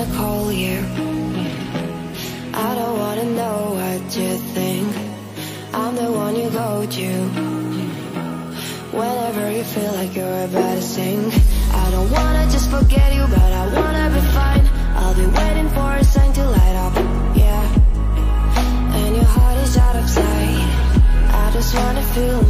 wanna call you. I don't wanna know what you think. I'm the one you go to Whenever you feel like you're about to sink I don't wanna just forget you But I wanna be fine. I'll be waiting for a sign to light up Yeah. And your heart is out of sight. I just wanna feel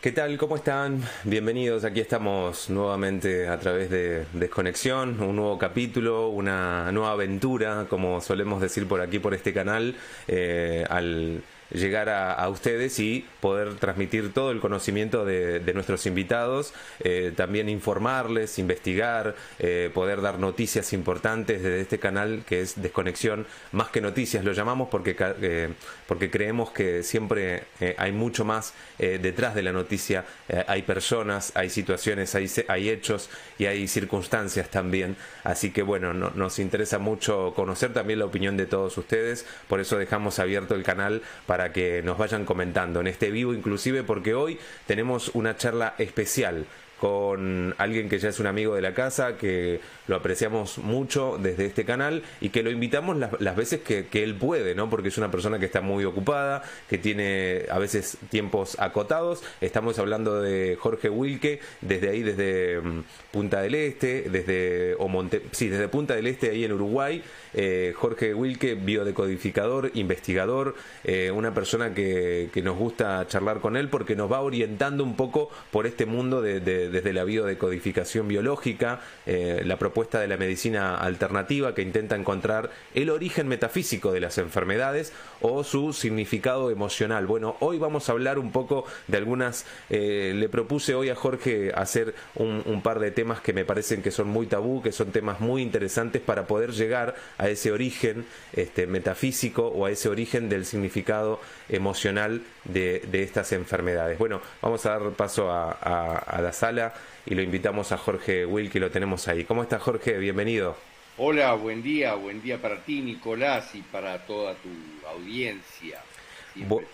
¿Qué tal? ¿Cómo están? Bienvenidos. Aquí estamos nuevamente a través de Desconexión, un nuevo capítulo, una nueva aventura, como solemos decir por aquí, por este canal, eh, al llegar a, ustedes y poder transmitir todo el conocimiento de, nuestros invitados, eh, también informarles, investigar, eh, poder dar noticias importantes desde este canal que es Desconexión, más que noticias lo llamamos porque, eh, porque creemos que siempre eh, hay mucho más detrás de la noticia, hay personas, hay situaciones, hay, hay hechos y hay circunstancias también, así que bueno, no- nos interesa mucho conocer también la opinión de todos ustedes, por eso dejamos abierto el canal para que nos vayan comentando en este vivo inclusive porque hoy tenemos una charla especial con alguien que ya es un amigo de la casa, que lo apreciamos mucho desde este canal y que lo invitamos las, veces que, él puede, ¿no? Porque es una persona que está muy ocupada, que tiene a veces tiempos acotados. Estamos hablando de Jorge Wilke, desde ahí, desde mm, Punta del Este, desde, o Monte, sí, desde Punta del Este, ahí en Uruguay. Eh, Jorge Wilke, biodecodificador, investigador, eh, una persona que, nos gusta charlar con él porque nos va orientando un poco por este mundo de- desde la biodecodificación biológica, eh, la propuesta de la medicina alternativa que intenta encontrar el origen metafísico de las enfermedades o su significado emocional. Bueno, hoy vamos a hablar un poco de algunas, eh, le propuse hoy a Jorge hacer un, par de temas que me parecen que son muy tabú, que son temas muy interesantes para poder llegar a ese origen este, metafísico o a ese origen del significado emocional de, de estas enfermedades. Bueno, vamos a dar paso a, a- a la sala y lo invitamos a Jorge Will, que lo tenemos ahí. ¿Cómo está Jorge? Bienvenido. Hola, buen día, buen día para ti, Nicolás, y para toda tu audiencia, siempre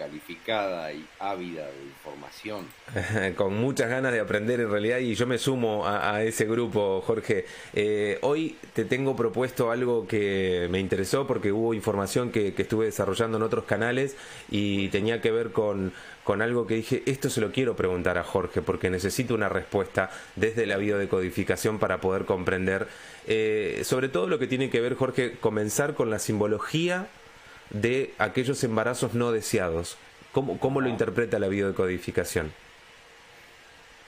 calificada y ávida de información. Con muchas ganas de aprender en realidad y yo me sumo a, ese grupo, Jorge. Eh, hoy te tengo propuesto algo que me interesó porque hubo información que, que estuve desarrollando en otros canales y tenía que ver con, con algo que dije, esto se lo quiero preguntar a Jorge porque necesito una respuesta desde la biodecodificación para poder comprender, eh, sobre todo lo que tiene que ver, Jorge, comenzar con la simbología de aquellos embarazos no deseados. ¿Cómo, cómo lo interpreta la biodecodificación?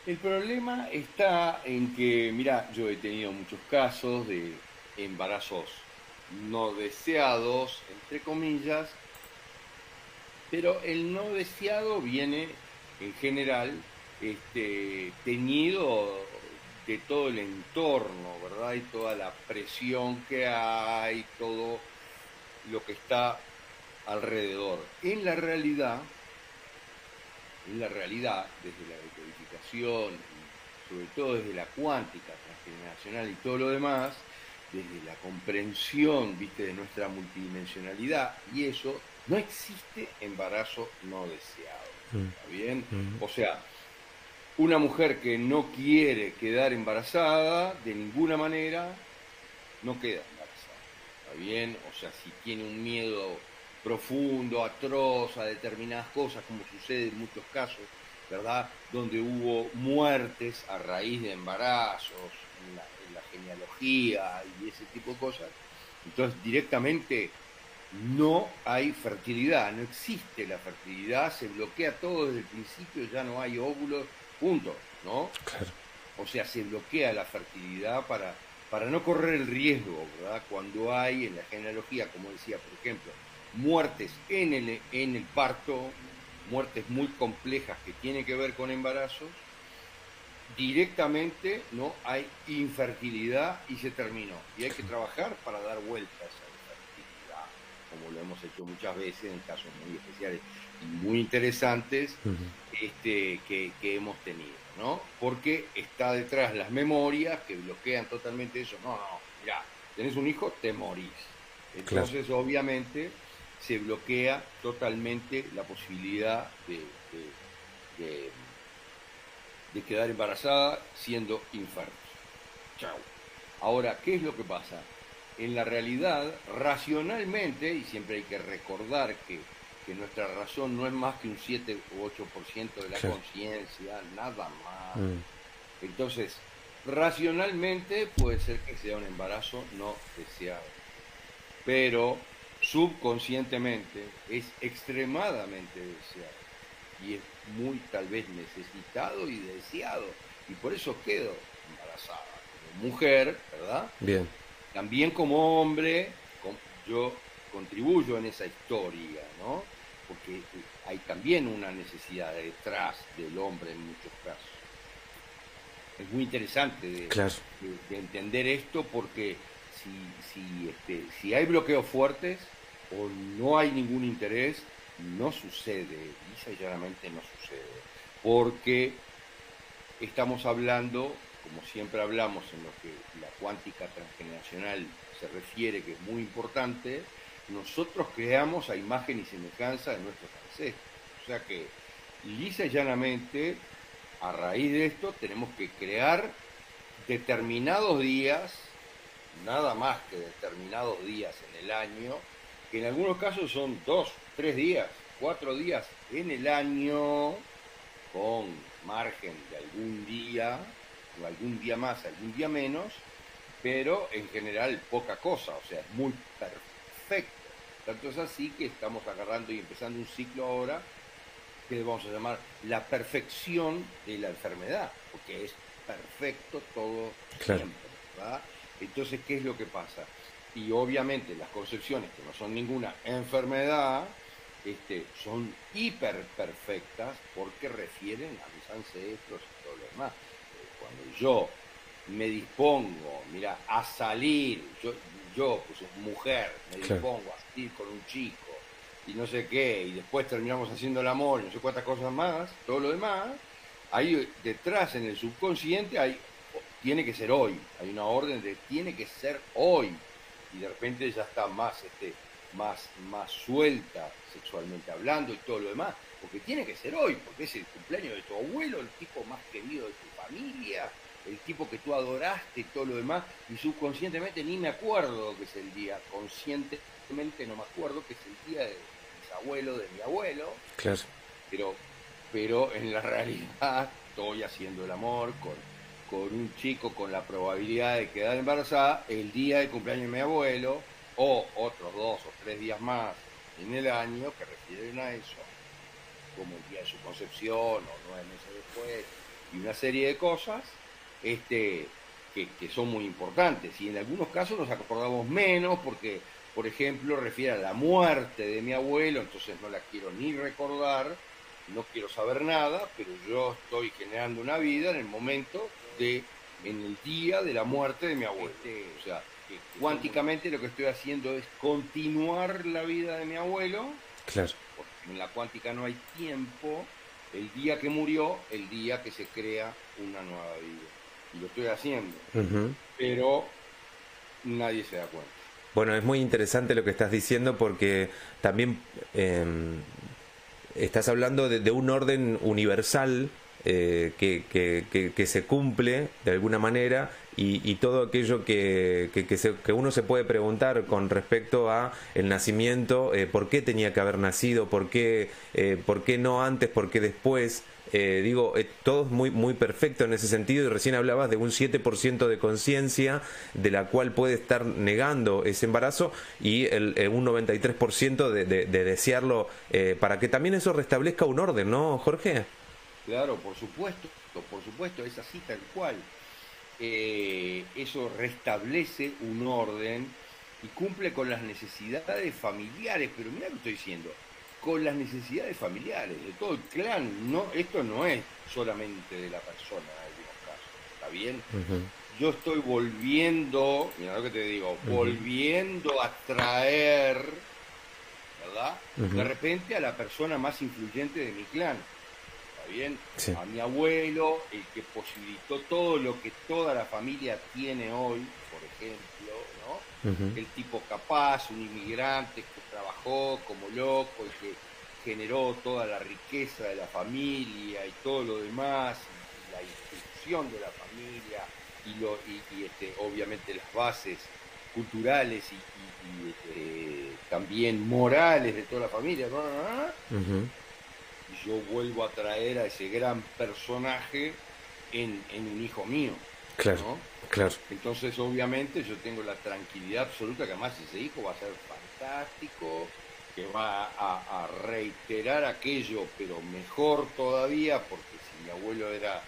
El problema está en que, mira, yo he tenido muchos casos de embarazos no deseados, entre comillas, pero el no deseado viene en general este, teñido de todo el entorno, ¿verdad? Y toda la presión que hay, todo lo que está alrededor. En la realidad, en la realidad, desde la decodificación, y sobre todo desde la cuántica transgeneracional y todo lo demás, desde la comprensión, viste, de nuestra multidimensionalidad y eso, no existe embarazo no deseado. ¿Está bien? O sea, una mujer que no quiere quedar embarazada, de ninguna manera, no queda embarazada. ¿Está bien? O sea, si tiene un miedo profundo, atroz a determinadas cosas, como sucede en muchos casos, ¿verdad? Donde hubo muertes a raíz de embarazos, en la, en la genealogía y ese tipo de cosas. Entonces, directamente no hay fertilidad, no existe la fertilidad, se bloquea todo desde el principio, ya no hay óvulos, punto, ¿no? Claro. O sea, se bloquea la fertilidad para, para no correr el riesgo, ¿verdad? Cuando hay en la genealogía, como decía, por ejemplo, muertes en el, en el parto, muertes muy complejas que tienen que ver con embarazos, directamente no hay infertilidad y se terminó. Y hay que trabajar para dar vueltas a la fertilidad, como lo hemos hecho muchas veces en casos muy especiales y muy interesantes este, que, que hemos tenido, ¿no? Porque está detrás las memorias que bloquean totalmente eso. No, no, mira, tenés un hijo, te morís. Entonces, obviamente, se bloquea totalmente la posibilidad de, de- de- de quedar embarazada siendo infértil. Chao. Ahora, ¿qué es lo que pasa? En la realidad, racionalmente, y siempre hay que recordar que, que nuestra razón no es más que un 7 u 8% de la conciencia, nada más. Mm. Entonces, racionalmente puede ser que sea un embarazo no deseado, pero subconscientemente es extremadamente deseado y es muy tal vez necesitado y deseado y por eso quedo embarazada como mujer, ¿verdad? Bien. También como hombre, yo contribuyo en esa historia, ¿no? Porque hay también una necesidad detrás del hombre en muchos casos. Es muy interesante de, Claro. de- de entender esto porque si, si, este, si hay bloqueos fuertes o no hay ningún interés, no sucede, lisa y llanamente no sucede. Porque estamos hablando, como siempre hablamos en lo que la cuántica transgeneracional se refiere, que es muy importante, nosotros creamos a imagen y semejanza de nuestros ancestros. O sea que, lisa y llanamente, a raíz de esto, tenemos que crear determinados días, nada más que determinados días en el año, que en algunos casos son dos, tres días, cuatro días en el año, con margen de algún día, o algún día más, algún día menos, pero en general poca cosa, o sea, es muy perfecto. Tanto es así que estamos agarrando y empezando un ciclo ahora que vamos a llamar la perfección de la enfermedad, porque es perfecto todo siempre, ¿verdad? Entonces, ¿qué es lo que pasa? Y obviamente las concepciones, que no son ninguna enfermedad, este, son hiper perfectas porque refieren a mis ancestros y todo lo demás. Eh, Cuando yo me dispongo, mira, a salir, yo, yo pues mujer, me Claro. dispongo a salir con un chico y no sé qué, y después terminamos haciendo el amor y no sé cuántas cosas más, todo lo demás, ahí detrás en el subconsciente hay, tiene que ser hoy, hay una orden de tiene que ser hoy, y de repente ya está más, este, más, más suelta sexualmente hablando y todo lo demás, porque tiene que ser hoy, porque es el cumpleaños de tu abuelo, el tipo más querido de tu familia, el tipo que tú adoraste y todo lo demás, y subconscientemente ni me acuerdo que es el día, conscientemente no me acuerdo que es el día de mis abuelos, de mi abuelo, Claro. pero, pero en la realidad estoy haciendo el amor con, con un chico con la probabilidad de quedar embarazada el día del cumpleaños de mi abuelo o otros dos o tres días más en el año que refieren a eso, como el día de su concepción o nueve meses después y una serie de cosas este, que, que son muy importantes. Y en algunos casos nos acordamos menos porque, por ejemplo, refiere a la muerte de mi abuelo, entonces no la quiero ni recordar, no quiero saber nada, pero yo estoy generando una vida en el momento de, en el día de la muerte de mi abuelo. o sea, que- que cuánticamente lo que estoy haciendo es continuar la vida de mi abuelo, Claro. porque en la cuántica no hay tiempo, el día que murió, el día que se crea una nueva vida. Y lo estoy haciendo, pero nadie se da cuenta. Bueno, es muy interesante lo que estás diciendo porque también eh, estás hablando de, de un orden universal eh, que, que- que- que se cumple de alguna manera y, y todo aquello que, se- que uno se puede preguntar con respecto a el nacimiento, eh, por qué tenía que haber nacido, por qué, eh, por qué no antes, por qué después. Digo, todo es muy, muy perfecto en ese sentido y recién hablabas de un 7% de conciencia de la cual puede estar negando ese embarazo y el, eh, un 93% de, de, de desearlo para que también eso restablezca un orden, ¿no, Jorge? Claro, por supuesto, por supuesto, es así tal cual. Eh, eso restablece un orden y cumple con las necesidades familiares, pero mira lo que estoy diciendo, con las necesidades familiares de todo el clan. No, esto no es solamente de la persona en algunos casos, ¿está bien? Yo estoy volviendo, mira lo que te digo, volviendo a traer, ¿verdad? De repente a la persona más influyente de mi clan. ¿Está bien? Sí. A mi abuelo, el que posibilitó todo lo que toda la familia tiene hoy, por ejemplo, ¿no? El tipo capaz, un inmigrante que trabajó como loco y que generó toda la riqueza de la familia y todo lo demás, y la instrucción de la familia y, lo, y, y, este, obviamente las bases culturales y, y- y, eh, también morales de toda la familia. ¿no? Y yo vuelvo a traer a ese gran personaje en, en un hijo mío. Claro, ¿no? claro. Entonces, obviamente, yo tengo la tranquilidad absoluta que además ese hijo va a ser fantástico, que va a, a reiterar aquello, pero mejor todavía, porque si mi abuelo era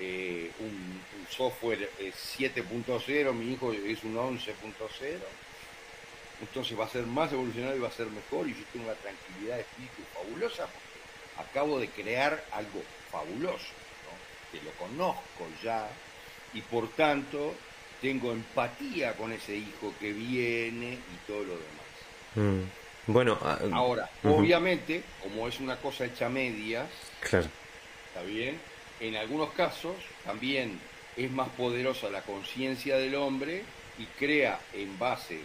eh, un, un software eh, 7.0, mi hijo es un 11.0, entonces va a ser más evolucionado y va a ser mejor, y yo tengo una tranquilidad de espíritu fabulosa, acabo de crear algo fabuloso, ¿no? que lo conozco ya, y por tanto tengo empatía con ese hijo que viene y todo lo demás. Mm. Bueno, ah, Ahora, Ujú. obviamente, como es una cosa hecha a medias, claro. ¿está bien? En algunos casos también es más poderosa la conciencia del hombre y crea en base,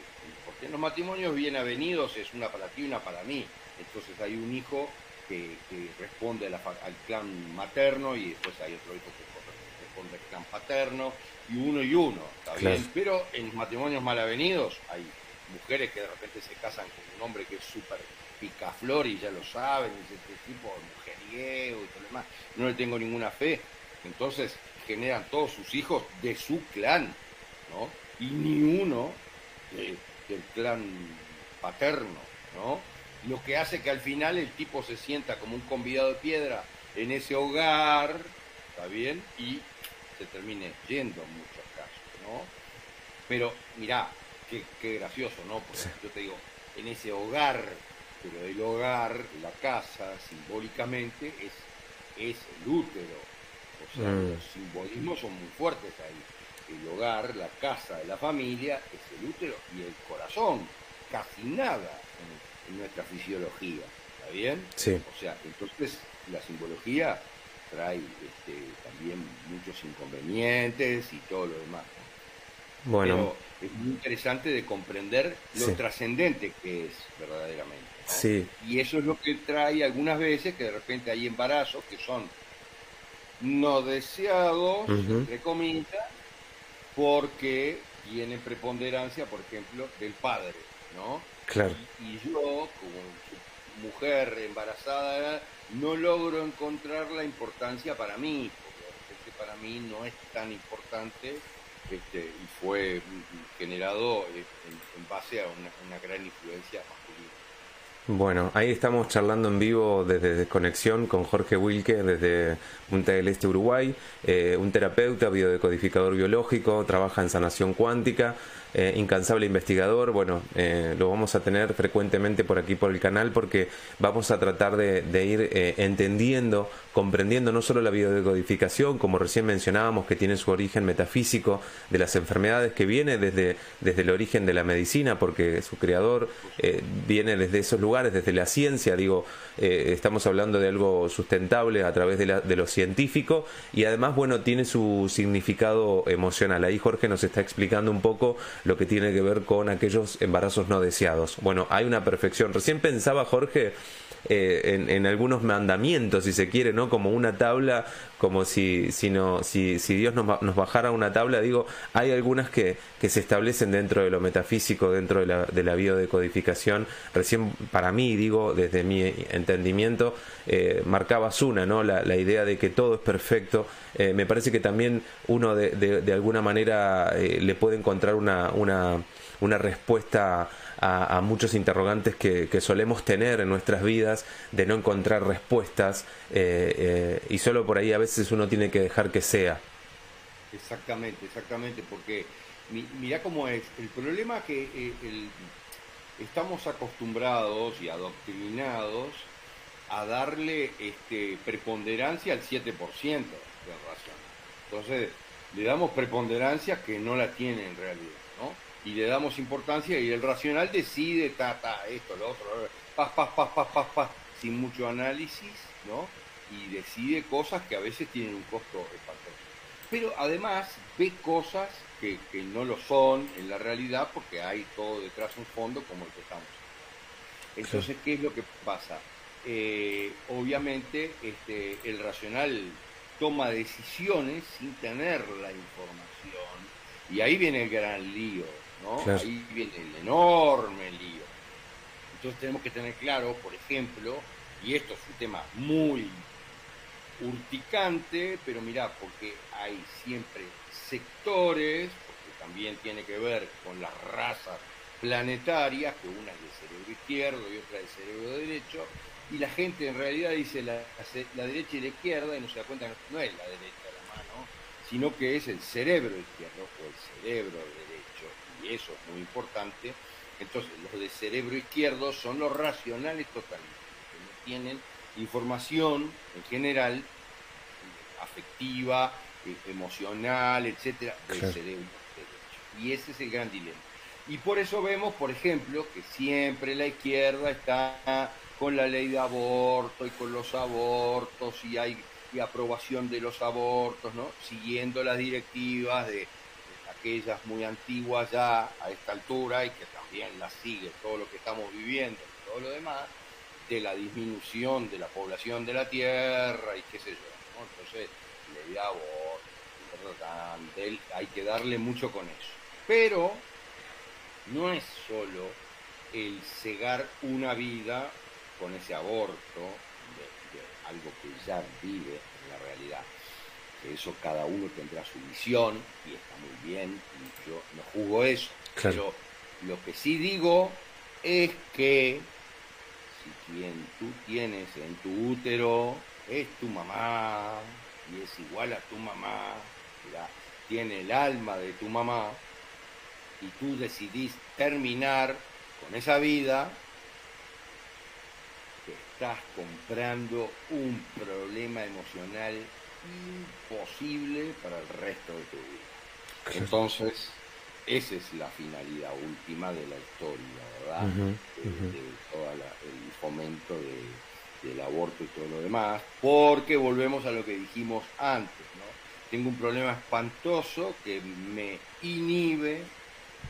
porque en los matrimonios bien avenidos es una para ti y una para mí. Entonces hay un hijo que, que responde a la fa- al clan materno y después hay otro hijo que responde al clan paterno y uno y uno, ¿está Claro. bien? Pero en los matrimonios mal avenidos hay mujeres que de repente se casan con un hombre que es súper picaflor y ya lo saben, y es este tipo de mujeriego y todo lo demás. No le tengo ninguna fe. Entonces generan todos sus hijos de su clan, ¿no? Y ni uno de- del clan paterno, ¿no? Lo que hace que al final el tipo se sienta como un convidado de piedra en ese hogar, ¿está bien? Y se termine yendo en muchos casos, ¿no? Pero mirá, qué, qué gracioso, ¿no? Porque yo te digo, en ese hogar, pero el hogar, la casa, simbólicamente, es, es el útero. O sea, Mm. los simbolismos son muy fuertes ahí. El hogar, la casa de la familia, es el útero y el corazón. Casi nada en, en nuestra fisiología. ¿Está bien? Sí. O sea, entonces la simbología trae este, también muchos inconvenientes y todo lo demás. ¿no? Bueno, Pero es muy interesante de comprender lo Sí. trascendente que es verdaderamente. ¿no? sí, Y eso es lo que trae algunas veces que de repente hay embarazos que son no deseados, Ujú. entre comillas, porque tienen preponderancia, por ejemplo, del padre, ¿no? Claro. Y, y yo, como mujer embarazada, no logro encontrar la importancia para mí, porque repente para mí no es tan importante este, y fue generado eh, en, en base a una, una gran influencia masculina. Bueno, ahí estamos charlando en vivo desde Desconexión con Jorge Wilke desde Punta del Este, Uruguay, eh, un terapeuta, biodecodificador biológico, trabaja en sanación cuántica, eh, incansable investigador. Bueno, eh, lo vamos a tener frecuentemente por aquí por el canal porque vamos a tratar de, ir eh, entendiendo, comprendiendo no solo la biodecodificación, como recién mencionábamos, que tiene su origen metafísico de las enfermedades, que viene desde, desde el origen de la medicina, porque su creador eh, viene desde esos lugares, desde la ciencia, digo, eh, estamos hablando de algo sustentable a través de, la- de lo científico y además, bueno, tiene su significado emocional. Ahí Jorge nos está explicando un poco lo que tiene que ver con aquellos embarazos no deseados. Bueno, hay una perfección. Recién pensaba Jorge eh, en, en algunos mandamientos, si se quiere, ¿no? Como una tabla, como si, si, no, si, si Dios nos, nos bajara una tabla, digo, hay algunas que, que se establecen dentro de lo metafísico, dentro de la, de la biodecodificación. Recién, para mí, digo, desde mi entendimiento, eh, marcabas una, ¿no? La, la idea de que todo es perfecto. Eh, me parece que también uno de, de, de alguna manera eh, le puede encontrar una, una, una respuesta a, a muchos interrogantes que, solemos tener en nuestras vidas, de no encontrar respuestas, eh, eh, y solo por ahí a veces uno tiene que dejar que sea. Exactamente, exactamente, porque mi- mira cómo es. El problema es que eh, el- estamos acostumbrados y adoctrinados a darle este, preponderancia al 7% del racional. Entonces, le damos preponderancia que no la tiene en realidad, ¿no? Y le damos importancia y el racional decide, ta, ta, esto, lo otro, paz, paz, paz, paz, paz, paz, sin mucho análisis, ¿no? Y decide cosas que a veces tienen un costo espantoso pero además ve cosas que, que no lo son en la realidad porque hay todo detrás un fondo como el que estamos. Entonces, ¿qué es lo que pasa? Eh, obviamente este, el racional toma decisiones sin tener la información y ahí viene el gran lío, ¿no? Claro. Ahí viene el enorme lío. Entonces tenemos que tener claro, por ejemplo, y esto es un tema muy urticante, pero mirá, porque hay siempre sectores, porque también tiene que ver con las razas planetarias, que una es de cerebro izquierdo y otra de cerebro derecho, y la gente en realidad dice la, la derecha y la izquierda y no se da cuenta que no es la derecha la mano, sino que es el cerebro izquierdo o el cerebro derecho, y eso es muy importante. Entonces, los de cerebro izquierdo son los racionales totalmente, que no tienen información en general afectiva, eh, emocional, etcétera, del Claro. cerebro derecho. Y ese es el gran dilema. Y por eso vemos, por ejemplo, que siempre la izquierda está con la ley de aborto y con los abortos y hay y aprobación de los abortos, ¿no? Siguiendo las directivas de aquellas muy antiguas ya a esta altura y que también las sigue todo lo que estamos viviendo y todo lo demás, de la disminución de la población de la Tierra y qué sé yo. Entonces, tan, del- hay que darle mucho con eso. Pero no es solo el cegar una vida con ese aborto de, de algo que ya vive en la realidad. Que eso cada uno tendrá su visión y está muy bien y yo no juzgo eso. Claro. Pero lo que sí digo es que si quien tú tienes en tu útero es tu mamá y es igual a tu mamá, mirá, tiene el alma de tu mamá, y tú decidís terminar con esa vida, te estás comprando un problema emocional imposible para el resto de tu vida. Entonces, esa es la finalidad última de la historia, ¿verdad? de, de todo el fomento de, del aborto y todo lo demás, porque volvemos a lo que dijimos antes, ¿no? Tengo un problema espantoso que me inhibe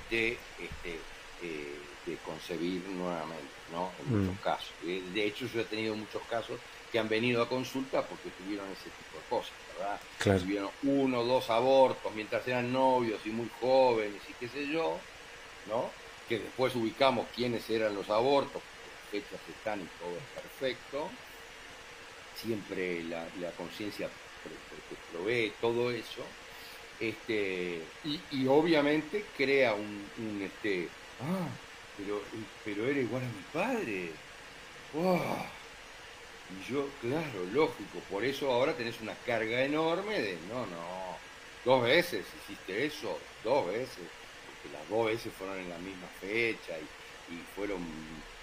de, este, eh, de concebir nuevamente, ¿no? En muchos casos. Eh, De hecho, yo he tenido muchos casos que han venido a consulta porque tuvieron ese tipo de cosas, ¿verdad? Claro. Tuvieron uno o dos abortos mientras eran novios y muy jóvenes y qué sé yo, ¿no? Que después ubicamos quiénes eran los abortos, porque las fechas están y todo es perfecto. Siempre la, la conciencia provee todo eso. Este, y, y obviamente crea un, un, este, ah, pero, pero era igual a mi padre. ¡Wow! Y yo, claro, lógico, por eso ahora tenés una carga enorme de, no, no, dos veces hiciste eso, dos veces, porque las dos veces fueron en la misma fecha y, fueron,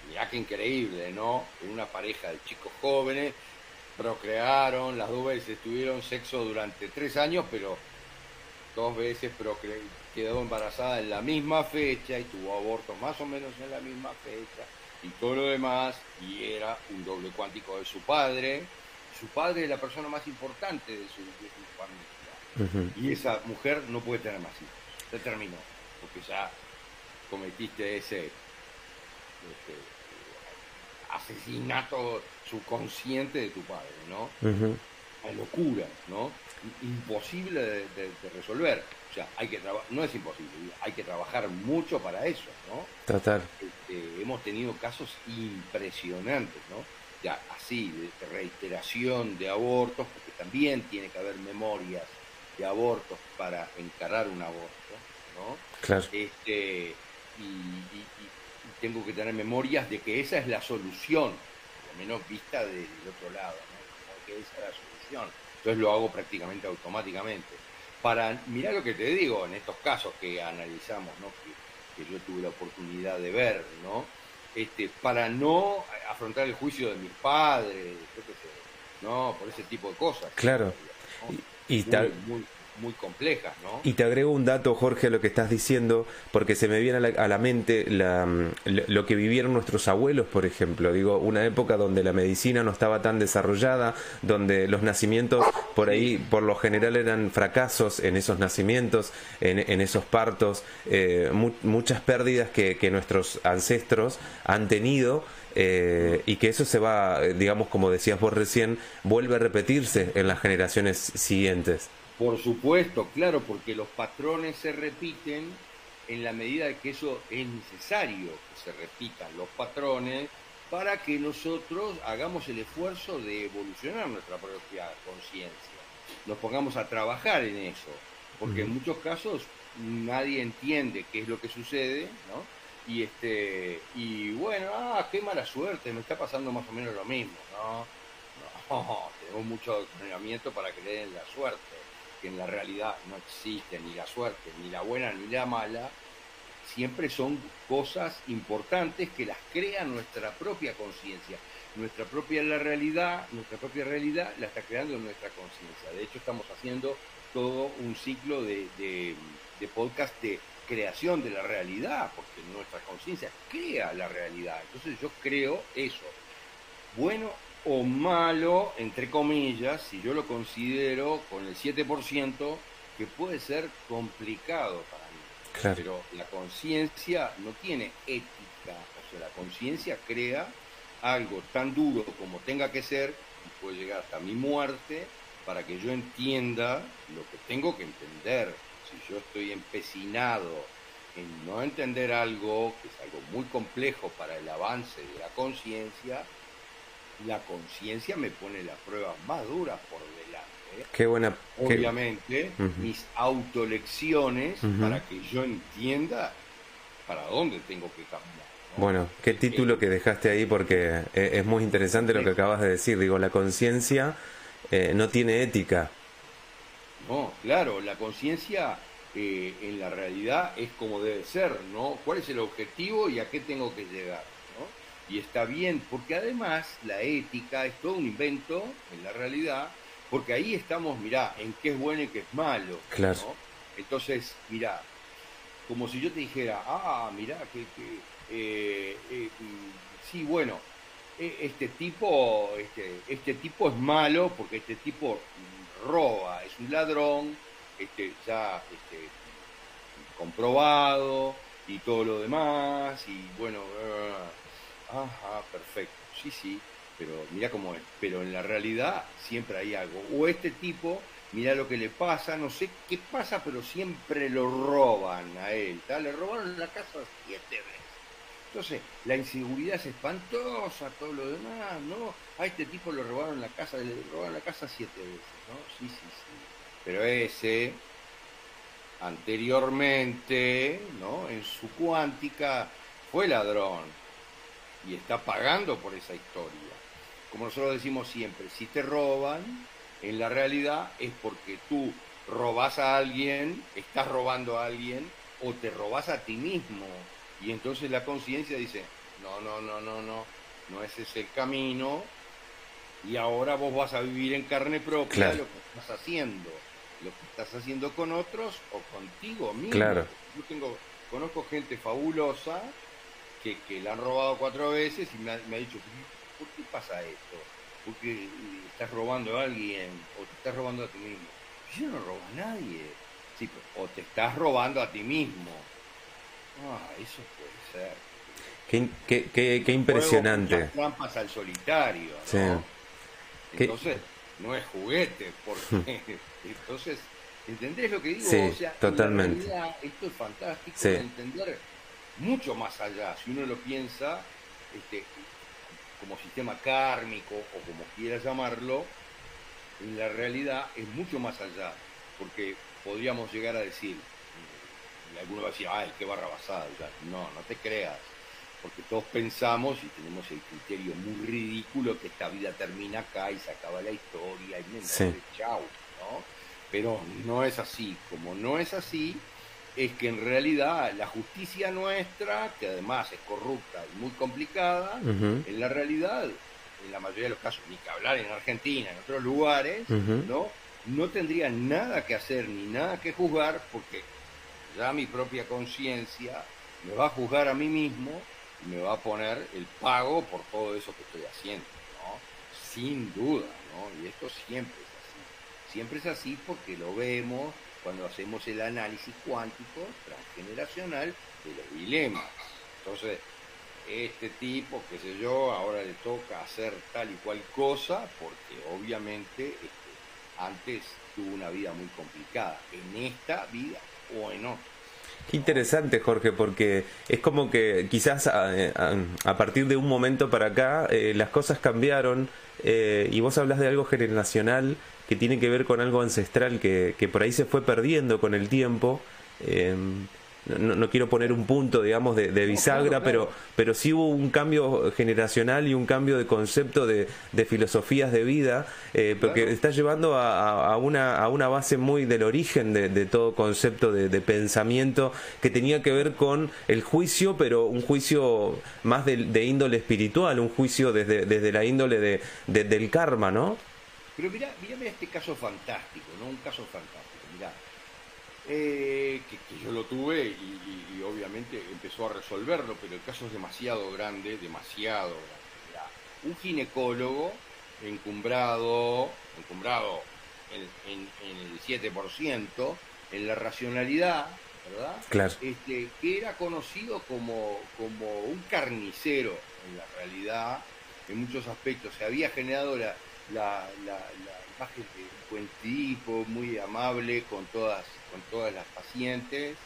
mirá qué increíble, ¿no? Una pareja de chicos jóvenes, procrearon, las dos veces tuvieron sexo durante tres años, pero dos veces quedó embarazada en la misma fecha y tuvo abortos más o menos en la misma fecha y todo lo demás y era un doble cuántico de su padre. Su padre es la persona más importante de su, de su familia. Y esa mujer no puede tener más hijos. Se terminó. Porque ya cometiste ese este, asesinato subconsciente de tu padre, ¿no? Una locura, ¿no? Imposible de, de- de resolver. Sea, hay que no es imposible, hay que trabajar mucho para eso, ¿no? Tratar. Este, hemos tenido casos impresionantes, ¿no? Ya así, de reiteración de abortos, porque también tiene que haber memorias de abortos para encarar un aborto, ¿no? Claro. Este, y, y- y- y tengo que tener memorias de que esa es la solución, por lo menos vista del otro lado, ¿no? Como que esa es la solución. Entonces lo hago prácticamente automáticamente. Para, mirá lo que te digo en estos casos que analizamos, ¿no? que, que yo tuve la oportunidad de ver, ¿no? Este, para no afrontar el juicio de mis padres, yo qué sé, ¿no? Por ese tipo de cosas. Claro. ¿no? Y, y muy, tal- muy, muy complejas, ¿no? Y te agrego un dato, Jorge, a lo que estás diciendo, porque se me viene a la, a la mente la, mm, lo que vivieron nuestros abuelos, por ejemplo. Digo, una época donde la medicina no estaba tan desarrollada, donde los nacimientos por ahí, por lo general, eran fracasos en esos nacimientos, en, en esos partos, eh, mu- muchas pérdidas que, que nuestros ancestros han tenido. eh, y que eso se va, eh, digamos, como decías vos recién, vuelve a repetirse en las generaciones siguientes. Por supuesto, claro, porque los patrones se repiten en la medida de que eso es necesario que se repitan los patrones para que nosotros hagamos el esfuerzo de evolucionar nuestra propia conciencia, nos pongamos a trabajar en eso, porque en muchos casos nadie entiende qué es lo que sucede, ¿no? Y este y bueno, ah, qué mala suerte, me está pasando más o menos lo mismo, ¿no? No, tenemos mucho entrenamiento para creer en la suerte, que en la realidad no existe ni la suerte, ni la buena ni la mala, siempre son cosas importantes que las crea nuestra propia conciencia. Nuestra propia la realidad, nuestra propia realidad la está creando nuestra conciencia. De hecho, estamos haciendo todo un ciclo de, de, de podcast de creación de la realidad, porque nuestra conciencia crea la realidad. Entonces yo creo eso. Bueno o malo, entre comillas, si yo lo considero con el 7%, que puede ser complicado para mí. Claro. Pero la conciencia no tiene ética, o sea, la conciencia crea algo tan duro como tenga que ser, y puede llegar hasta mi muerte, para que yo entienda lo que tengo que entender. Si yo estoy empecinado en no entender algo, que es algo muy complejo para el avance de la conciencia, la conciencia me pone las pruebas más duras por delante. ¿eh? Qué buena. qué- obviamente, mis autolecciones Ujú. para que yo entienda para dónde tengo que caminar. Bueno, qué título que dejaste ahí porque eh, es muy interesante lo que acabas de decir. Digo, la conciencia eh, no tiene ética. No, claro, la conciencia eh, en la realidad es como debe ser, ¿no? ¿Cuál es el objetivo y a qué tengo que llegar? Y está bien, porque además la ética es todo un invento en la realidad, porque ahí estamos, mirá, en qué es bueno y qué es malo. Claro. ¿no? Entonces, mirá, como si yo te dijera, ah, mirá, que, que eh, eh, mm, sí, bueno, e- este tipo, este, este tipo es malo porque este tipo roba, es un ladrón, este, ya este, comprobado y todo lo demás, y bueno, ajá, perfecto, sí, sí, pero mira cómo es, pero en la realidad siempre hay algo, o este tipo, mira lo que le pasa, no sé qué pasa, pero siempre lo roban a él, ¿tá? le robaron la casa siete veces. Entonces, la inseguridad es espantosa, todo lo demás, ¿no? A este tipo lo robaron la casa, le robaron la casa siete veces, ¿no? Sí, sí, sí. Pero ese, anteriormente, ¿no? En su cuántica, fue ladrón y está pagando por esa historia. Como nosotros decimos siempre, si te roban, en la realidad es porque tú robas a alguien, estás robando a alguien o te robas a ti mismo. Y entonces la conciencia dice, no, no, no, no, no, no ese es el camino. Y ahora vos vas a vivir en carne propia Claro. lo que estás haciendo. Lo que estás haciendo con otros o contigo mismo. Claro. Yo tengo, conozco gente fabulosa que, que la han robado cuatro veces y me ha, me ha dicho, ¿por qué pasa esto? Porque eh, estás robando a alguien o te estás robando a ti mismo. Yo no robo a nadie. Sí, o te estás robando a ti mismo. Ah, eso puede ser. Qué, qué- qué- qué impresionante. las trampas al solitario, ¿no? Sí. Entonces, no es juguete, porque entonces, ¿entendés lo que digo? Sí, o sea, en totalmente. realidad, esto es fantástico Sí. de entender mucho más allá, si uno lo piensa, este, como sistema kármico o como quiera llamarlo, en la realidad es mucho más allá, porque podríamos llegar a decir, y alguno va a decir, ay, qué barra basada, ya. no, no te creas, porque todos pensamos y tenemos el criterio muy ridículo que esta vida termina acá y se acaba la historia y me Sí. chau, ¿no? Pero no es así, como no es así, es que en realidad la justicia nuestra, que además es corrupta y muy complicada, en la realidad, en la mayoría de los casos, ni que hablar en Argentina, en otros lugares. ¿no? No tendría nada que hacer ni nada que juzgar porque ya mi propia conciencia me va a juzgar a mí mismo y me va a poner el pago por todo eso que estoy haciendo, ¿no? Sin duda, ¿no? Y esto siempre es así. Siempre es así porque lo vemos cuando hacemos el análisis cuántico transgeneracional de los dilemas. Entonces, este tipo, qué sé yo, ahora le toca hacer tal y cual cosa porque obviamente este, antes tuvo una vida muy complicada, en esta vida o en otra. Qué interesante, Jorge, porque es como que quizás a, a- partir de un momento para acá eh, las cosas cambiaron eh, y vos hablas de algo generacional que tiene que ver con algo ancestral que, que por ahí se fue perdiendo con el tiempo. eh, no, no quiero poner un punto, digamos, de, de bisagra, claro, pero, claro. pero sí hubo un cambio generacional y un cambio de concepto de, de filosofías de vida, eh, porque Claro. está llevando a, una, a una base muy del origen de, de todo concepto de, de pensamiento que tenía que ver con el juicio, pero un juicio más de, de índole espiritual, un juicio desde, desde la índole de, de- del karma, ¿no? Pero mirá, mirá este caso fantástico, ¿no? Un caso fantástico, mirá. Eh, que, que yo lo tuve y, y- y obviamente empezó a resolverlo, pero el caso es demasiado grande, demasiado grande. Mirá, un ginecólogo encumbrado, encumbrado en, en- en el 7%, en la racionalidad, ¿verdad? Claro. este, que era conocido como, como un carnicero en la realidad, en muchos aspectos. Se había generado la, la, la, la imagen de un buen tipo, muy amable con todas, con todas las pacientes,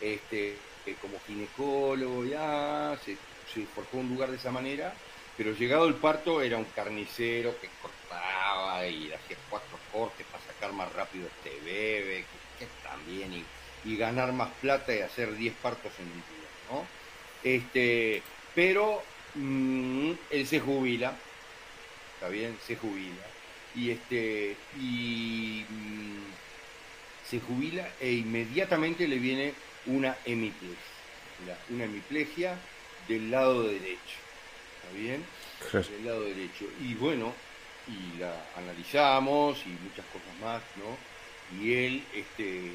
este, que como ginecólogo ya se, se forjó un lugar de esa manera, pero llegado el parto era un carnicero que cortaba y hacía cuatro cortes para sacar más rápido este bebé, que, que también, y, y ganar más plata y hacer 10 partos en un día, ¿no? Este, pero mm, él se jubila, está bien, se jubila. Y este, y mm, se jubila e inmediatamente le viene una hemiplegia, una hemiplegia del lado derecho, ¿está bien? Del lado derecho. Y bueno, y la analizamos y muchas cosas más, ¿no? Y él, este,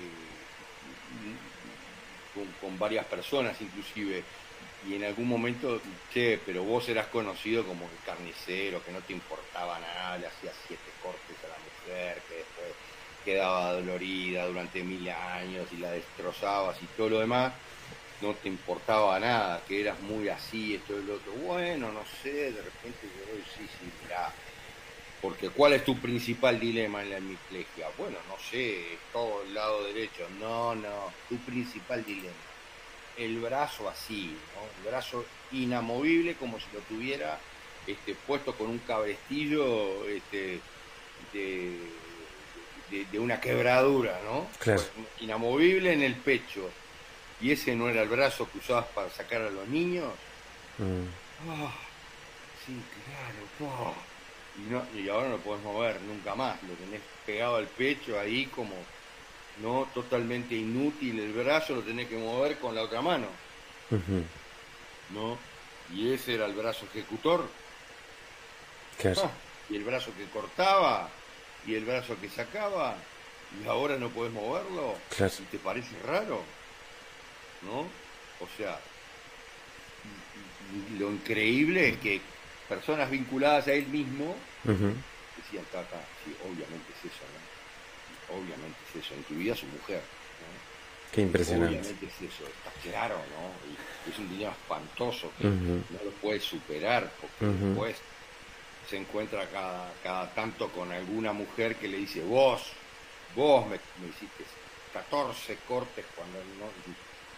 con, con varias personas inclusive, y en algún momento, che, pero vos eras conocido como el carnicero, que no te importaba nada, le hacías siete cortes a la mujer, que después quedaba dolorida durante mil años y la destrozabas y todo lo demás, no te importaba nada, que eras muy así, esto y lo otro. Bueno, no sé, de repente yo sí, sí, mirá. Porque ¿cuál es tu principal dilema en la hemiplegia? Bueno, no sé, todo el lado derecho. No, no, tu principal dilema. El brazo así, ¿no? El brazo inamovible como si lo tuviera este, puesto con un cabrestillo este, de, de- de una quebradura, ¿no? Claro. Pues, inamovible en el pecho. Y ese no era el brazo que usabas para sacar a los niños. Mm, Ah, sí, claro. pa. Y, no, y ahora no lo podés mover nunca más. Lo tenés pegado al pecho ahí como no totalmente inútil el brazo, lo tenés que mover con la otra mano, ¿no? Y ese era el brazo ejecutor. Ah, y el brazo que cortaba, y el brazo que sacaba, y ahora no podés moverlo. Claro. ¿Y te parece raro? ¿No? O sea, lo increíble es que personas vinculadas a él mismo decían, Tata, sí, obviamente es eso, ¿no? Obviamente es eso, vida su mujer, ¿no? Qué impresionante. Obviamente es eso, está claro, ¿no? Y es un dilema espantoso que no lo puede superar, porque después se encuentra cada, cada tanto con alguna mujer que le dice, vos, vos me, me hiciste 14 cortes cuando no,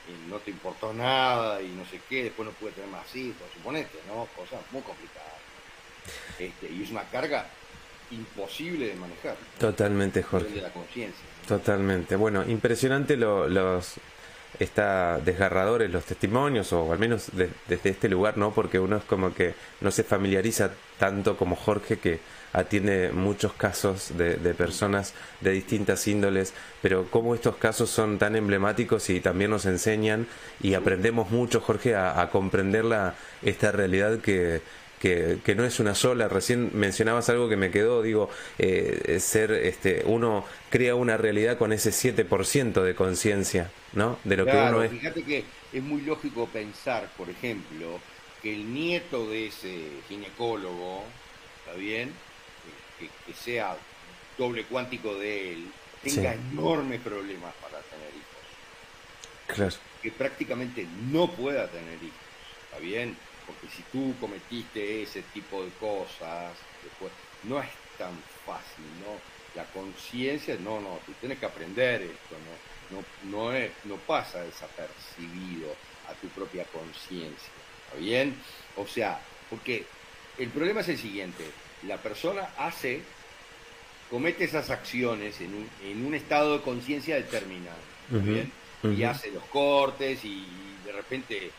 y no te importó nada y no sé qué, después no pude tener más hijos, suponete, ¿no? Cosas muy complicadas. Este, y es una carga imposible de manejar, Totalmente, Jorge. de la conciencia. Totalmente. Bueno, impresionante lo- los está desgarradores los testimonios o al menos de- desde este lugar, ¿no? Porque uno es como que no se familiariza tanto como Jorge que atiende muchos casos de, de personas de distintas índoles, pero cómo estos casos son tan emblemáticos y también nos enseñan y aprendemos mucho, Jorge, a, a comprender la, esta realidad que, que, que no es una sola. Recién mencionabas algo que me quedó, digo, eh, ser, este, uno crea una realidad con ese 7% de conciencia, ¿no? De lo que uno es. Fíjate que es muy lógico pensar, por ejemplo, que el nieto de ese ginecólogo, ¿está bien? Que, que sea doble cuántico de él, tenga Sí. enormes problemas para tener hijos. Claro, Que prácticamente no pueda tener hijos, ¿está bien? Porque si tú cometiste ese tipo de cosas, después, no es tan fácil, ¿no? La conciencia, no, no, tú tienes que aprender esto, ¿no? No, no, es, no pasa desapercibido a tu propia conciencia, ¿está bien? O sea, porque el problema es el siguiente, la persona hace, comete esas acciones en un, en un estado de conciencia determinado, ¿está bien? Y hace los cortes y de repente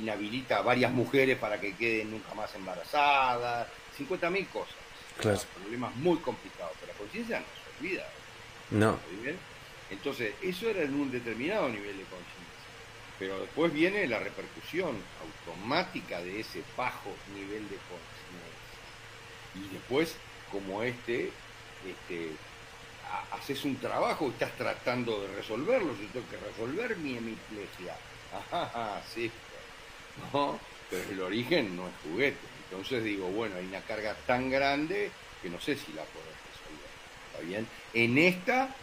inhabilita a varias mujeres para que queden nunca más embarazadas, 50.000 cosas. Claro. Problemas muy complicados, pero la conciencia no se olvida. no. Entonces, eso era en un determinado nivel de conciencia. Pero después viene la repercusión automática de ese bajo nivel de conciencia. Y después, como este, este ha- haces un trabajo, estás tratando de resolverlo, yo tengo que resolver mi hemiplegia. Ajá, sí. ¿No? Pero el origen no es juguete. Entonces digo, bueno, hay una carga tan grande que no sé si la podés resolver. ¿Está bien? En esta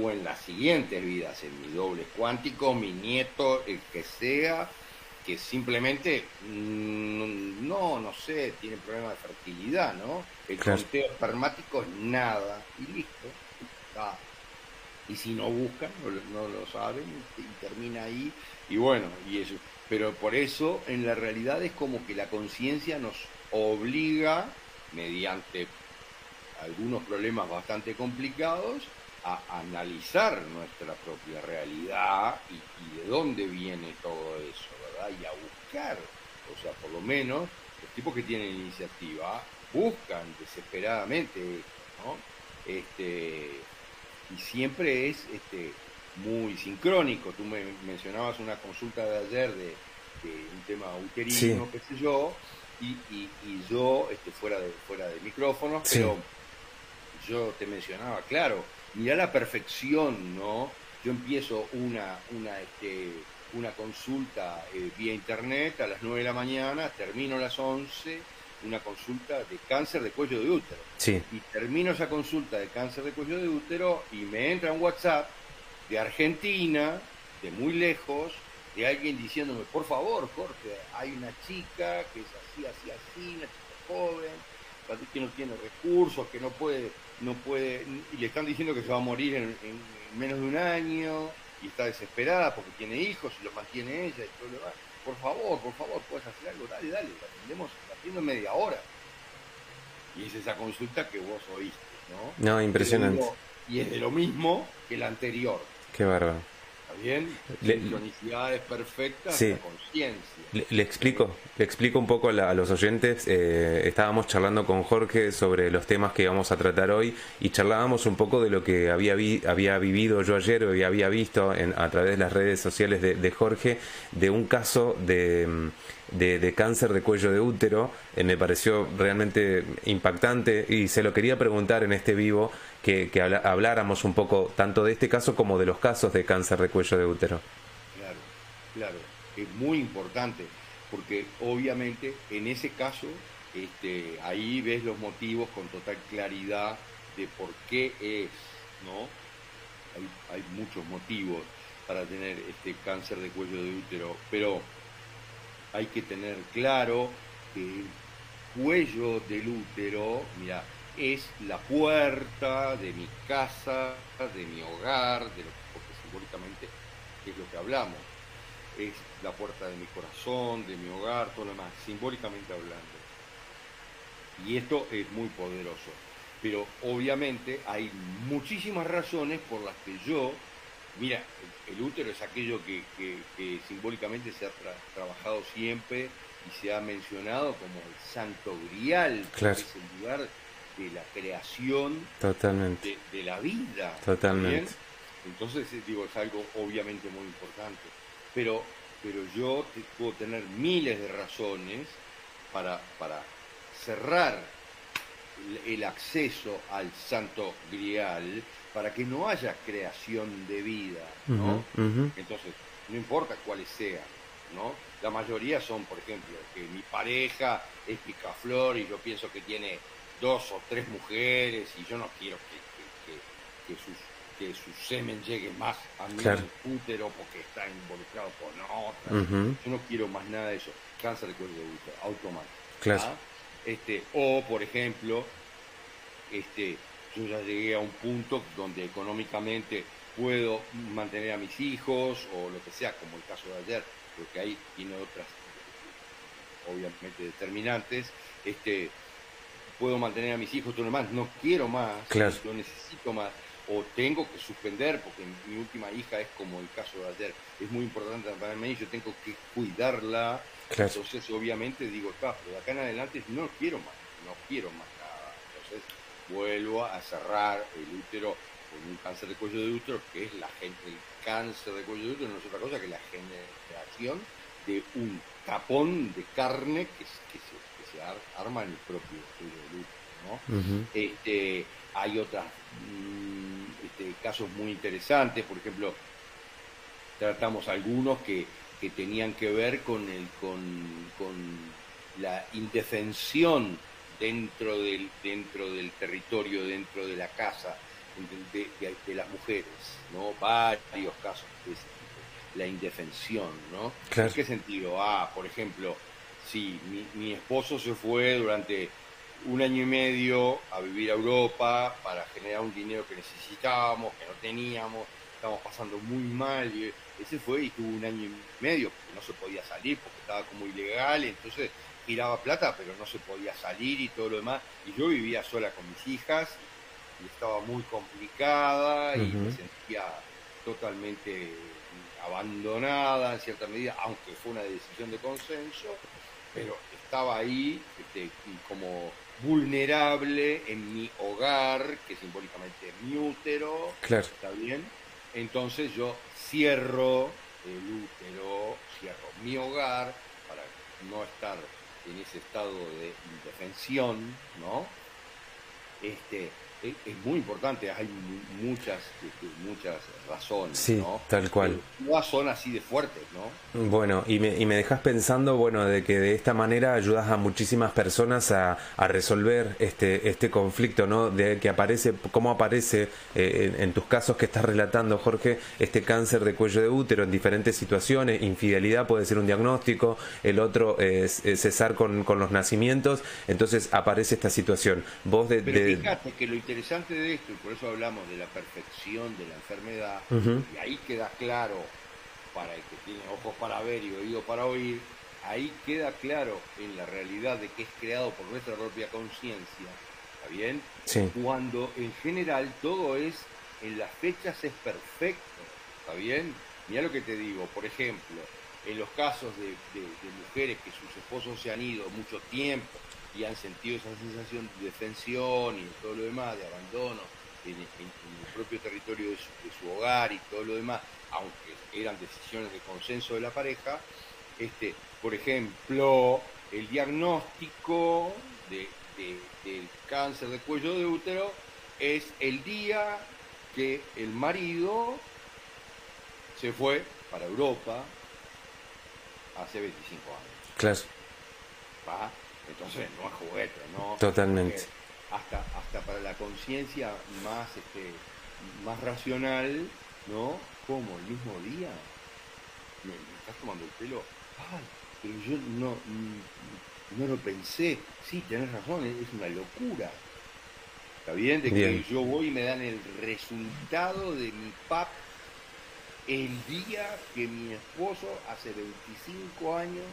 o en las siguientes vidas, en mi doble cuántico, mi nieto, el que sea, que simplemente mm, no, no sé, tiene problemas de fertilidad, ¿no? El Claro. conteo espermático es nada y listo. está. Y si no buscan, no, lo- no lo saben y termina ahí. Y bueno, y eso. Pero por eso en la realidad es como que la conciencia nos obliga, mediante algunos problemas bastante complicados, a analizar nuestra propia realidad y, de dónde viene todo eso, ¿verdad? Y a buscar o sea, por lo menos los tipos que tienen iniciativa buscan desesperadamente, ¿no? Este, y siempre es este, muy sincrónico. Tú me mencionabas una consulta de ayer de, de un tema uterino, qué sé yo, y, y, y yo, este, fuera de fuera de micrófono, Sí. pero yo te mencionaba, claro, mirá la perfección, ¿no? Yo empiezo una, una, este, una consulta eh, vía internet a las 9 de la mañana, termino a las 11, una consulta de cáncer de cuello de útero. Sí, Y termino esa consulta de cáncer de cuello de útero y me entra un WhatsApp de Argentina, de muy lejos, de alguien diciéndome, por favor, Jorge, hay una chica que es así, así, así, una chica joven, que no tiene recursos, que no puede, no puede, y le están diciendo que se va a morir en, en menos de un año, y está desesperada porque tiene hijos y los mantiene ella y todo lo demás. Por favor, por favor, puedes hacer algo, dale, dale, la atendemos, la atiendo en media hora. Y es esa consulta que vos oíste, ¿no? no, impresionante. Y es de lo mismo que la anterior. Qué bárbaro. ¿Está bien? Le- Sincronicidades perfectas, Sí. la conciencia. Le, le explico, le explico un poco a, a los oyentes. eh, estábamos charlando con Jorge sobre los temas que vamos a tratar hoy y charlábamos un poco de lo que había vi- había vivido yo ayer y había visto en, a través de las redes sociales de, de Jorge de un caso de, mm, de, cáncer de cuello de útero. Eh, me pareció realmente impactante y se lo quería preguntar en este vivo que, habláramos un poco tanto de este caso como de los casos de cáncer de cuello de útero. Claro, claro. Es muy importante, porque obviamente en ese caso, este, ahí ves los motivos con total claridad de por qué es, ¿no? Hay, hay muchos motivos para tener este cáncer de cuello de útero, pero hay que tener claro que el cuello del útero, mira, es la puerta de mi casa, de mi hogar, de lo, porque simbólicamente es lo que hablamos. Es la puerta de mi corazón, de mi hogar, todo lo demás, simbólicamente hablando. Y esto es muy poderoso. Pero obviamente hay muchísimas razones por las que yo, mira, el, útero es aquello que, que- que simbólicamente se ha tra- trabajado siempre y se ha mencionado como el santo grial, Claro. es el lugar de la creación Totalmente, de, de la vida. Totalmente. ¿bien? Entonces, eh, digo, es algo obviamente muy importante. Pero, pero yo te- puedo tener miles de razones para, para cerrar el, acceso al santo grial para que no haya creación de vida, ¿no? Entonces, no importa cuáles sean, ¿no? La mayoría son, por ejemplo, que mi pareja es picaflor y yo pienso que tiene dos o tres mujeres y yo no quiero que, que- que- que sus, que su semen llegue más a mi Claro. útero porque está involucrado con otras. Ujú. Yo no quiero más nada de eso. Cáncer de cuello de útero, automático. Claro. ¿ah? Este, o, por ejemplo, este, yo ya llegué a un punto donde económicamente puedo mantener a mis hijos o lo que sea, como el caso de ayer, porque ahí tiene otras, obviamente, determinantes. Este, puedo mantener a mis hijos, todo lo demás, no quiero más, Claro. no necesito más, o tengo que suspender, porque mi última hija es como el caso de ayer, es muy importante para mí, yo tengo que cuidarla, Claro. entonces obviamente digo, está, pero de acá en adelante no quiero más, no quiero más nada, entonces vuelvo a cerrar el útero con un cáncer de cuello de útero, que es la gen- el cáncer de cuello de útero, no es otra cosa que la generación de un tapón de carne que, se, que se ar- arma en el propio cuello del útero, ¿no? Este, hay otros este, casos muy interesantes, por ejemplo, tratamos algunos que, que tenían que ver con, el, con, con la indefensión dentro del, dentro del territorio, dentro de la casa de, de- las mujeres, ¿no? Varios casos de ese tipo. La indefensión, ¿no? Claro. ¿En qué sentido? Ah, por ejemplo, si mi, mi esposo se fue durante un año y medio a vivir a Europa para generar un dinero que necesitábamos, que no teníamos, estábamos pasando muy mal. Y él se fue y tuvo un año y medio porque no se podía salir, porque estaba como ilegal, entonces giraba plata, pero no se podía salir y todo lo demás. Y yo vivía sola con mis hijas y estaba muy complicada y me sentía totalmente abandonada en cierta medida, aunque fue una decisión de consenso. pero estaba ahí este, como vulnerable en mi hogar, que simbólicamente es mi útero, Claro. ¿está bien? Entonces yo cierro el útero, cierro mi hogar para no estar en ese estado de indefensión, ¿no? Este, es, es muy importante, hay mu- muchas, este, muchas razones, Sí, ¿no? tal cual. Pero todas son así de fuertes, ¿no? Bueno, y me, y me dejas pensando, bueno, de que de esta manera ayudas a muchísimas personas a, a resolver este, este conflicto, ¿no? De que aparece, cómo aparece eh, en, en tus casos que estás relatando, Jorge, este cáncer de cuello de útero en diferentes situaciones, infidelidad puede ser un diagnóstico, el otro es, es cesar con, con los nacimientos, entonces aparece esta situación. Vos de... Pero de- fíjate que lo interesante de esto, y por eso hablamos de la perfección de la enfermedad, y ahí queda claro, para el que tiene ojos para ver y oído para oír, ahí queda claro en la realidad de que es creado por nuestra propia conciencia, ¿está bien? Sí. Cuando en general todo es, en las fechas es perfecto, ¿está bien? Mira lo que te digo, por ejemplo, en los casos de, de- de mujeres que sus esposos se han ido mucho tiempo y han sentido esa sensación de defensión y todo lo demás, de abandono en, en- en el propio territorio de su, de su hogar y todo lo demás, aunque eran decisiones de consenso de la pareja, este, por ejemplo, el diagnóstico de, de- del cáncer de cuello de útero es el día que el marido se fue para Europa hace 25 años. Claro, ¿va? Entonces no es juguete, ¿no? Totalmente. Porque Hasta, hasta para la conciencia más, este, más racional, ¿no? Como el mismo día. Me, me estás tomando el pelo. Ay, pero yo no, mm, no lo pensé. Sí, tenés razón, es una locura. ¿Está bien? De Bien. que yo voy y me dan el resultado de mi PAP el día que mi esposo hace 25 años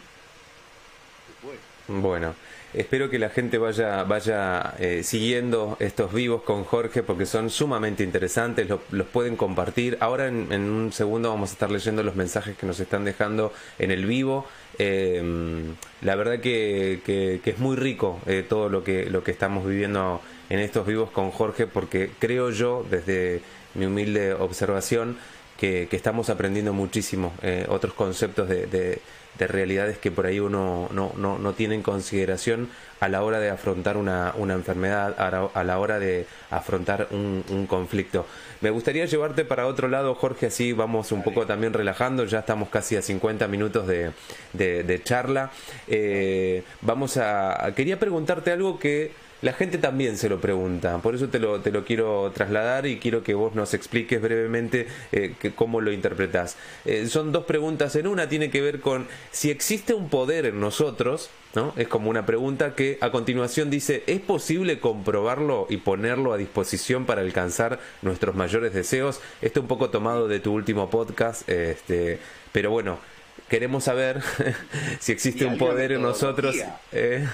se fue. Bueno, espero que la gente vaya, vaya eh, siguiendo estos vivos con Jorge porque son sumamente interesantes, lo- los pueden compartir. Ahora en, en un segundo vamos a estar leyendo los mensajes que nos están dejando en el vivo. Eh, la verdad que, que- que es muy rico eh, todo lo que, lo que estamos viviendo en estos vivos con Jorge porque creo yo, desde mi humilde observación, que, que estamos aprendiendo muchísimo eh, otros conceptos de- de realidades que por ahí uno no, no, no tiene en consideración a la hora de afrontar una, una enfermedad, a la, hora de afrontar un, un conflicto. Me gustaría llevarte para otro lado, Jorge, así vamos un poco también relajando, ya estamos casi a 50 minutos de, de- de charla. Eh, vamos a- Quería preguntarte algo que la gente también se lo pregunta, por eso te lo, te lo quiero trasladar y quiero que vos nos expliques brevemente eh, que- cómo lo interpretás. Eh, son dos preguntas en una, tiene que ver con si existe un poder en nosotros, ¿no? Es como una pregunta que a continuación dice, ¿es posible comprobarlo y ponerlo a disposición para alcanzar nuestros mayores deseos? Esto un poco tomado de tu último podcast, este, pero bueno, queremos saber si existe un poder en nosotros. eh,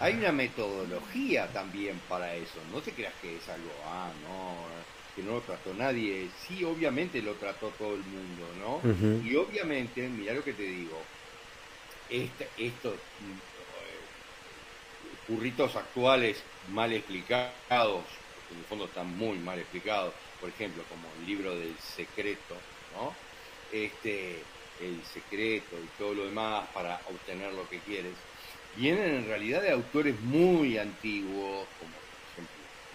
Hay una metodología también para eso. No te creas que es algo, ah, no, que no lo trató nadie. Sí, obviamente lo trató todo el mundo, ¿no? Y obviamente, mira lo que te digo, este, estos mm, eh, curritos actuales mal explicados, en el fondo están muy mal explicados, por ejemplo, como el libro del secreto, ¿no? Este, el secreto y todo lo demás para obtener lo que quieres, vienen en realidad de autores muy antiguos, como por ejemplo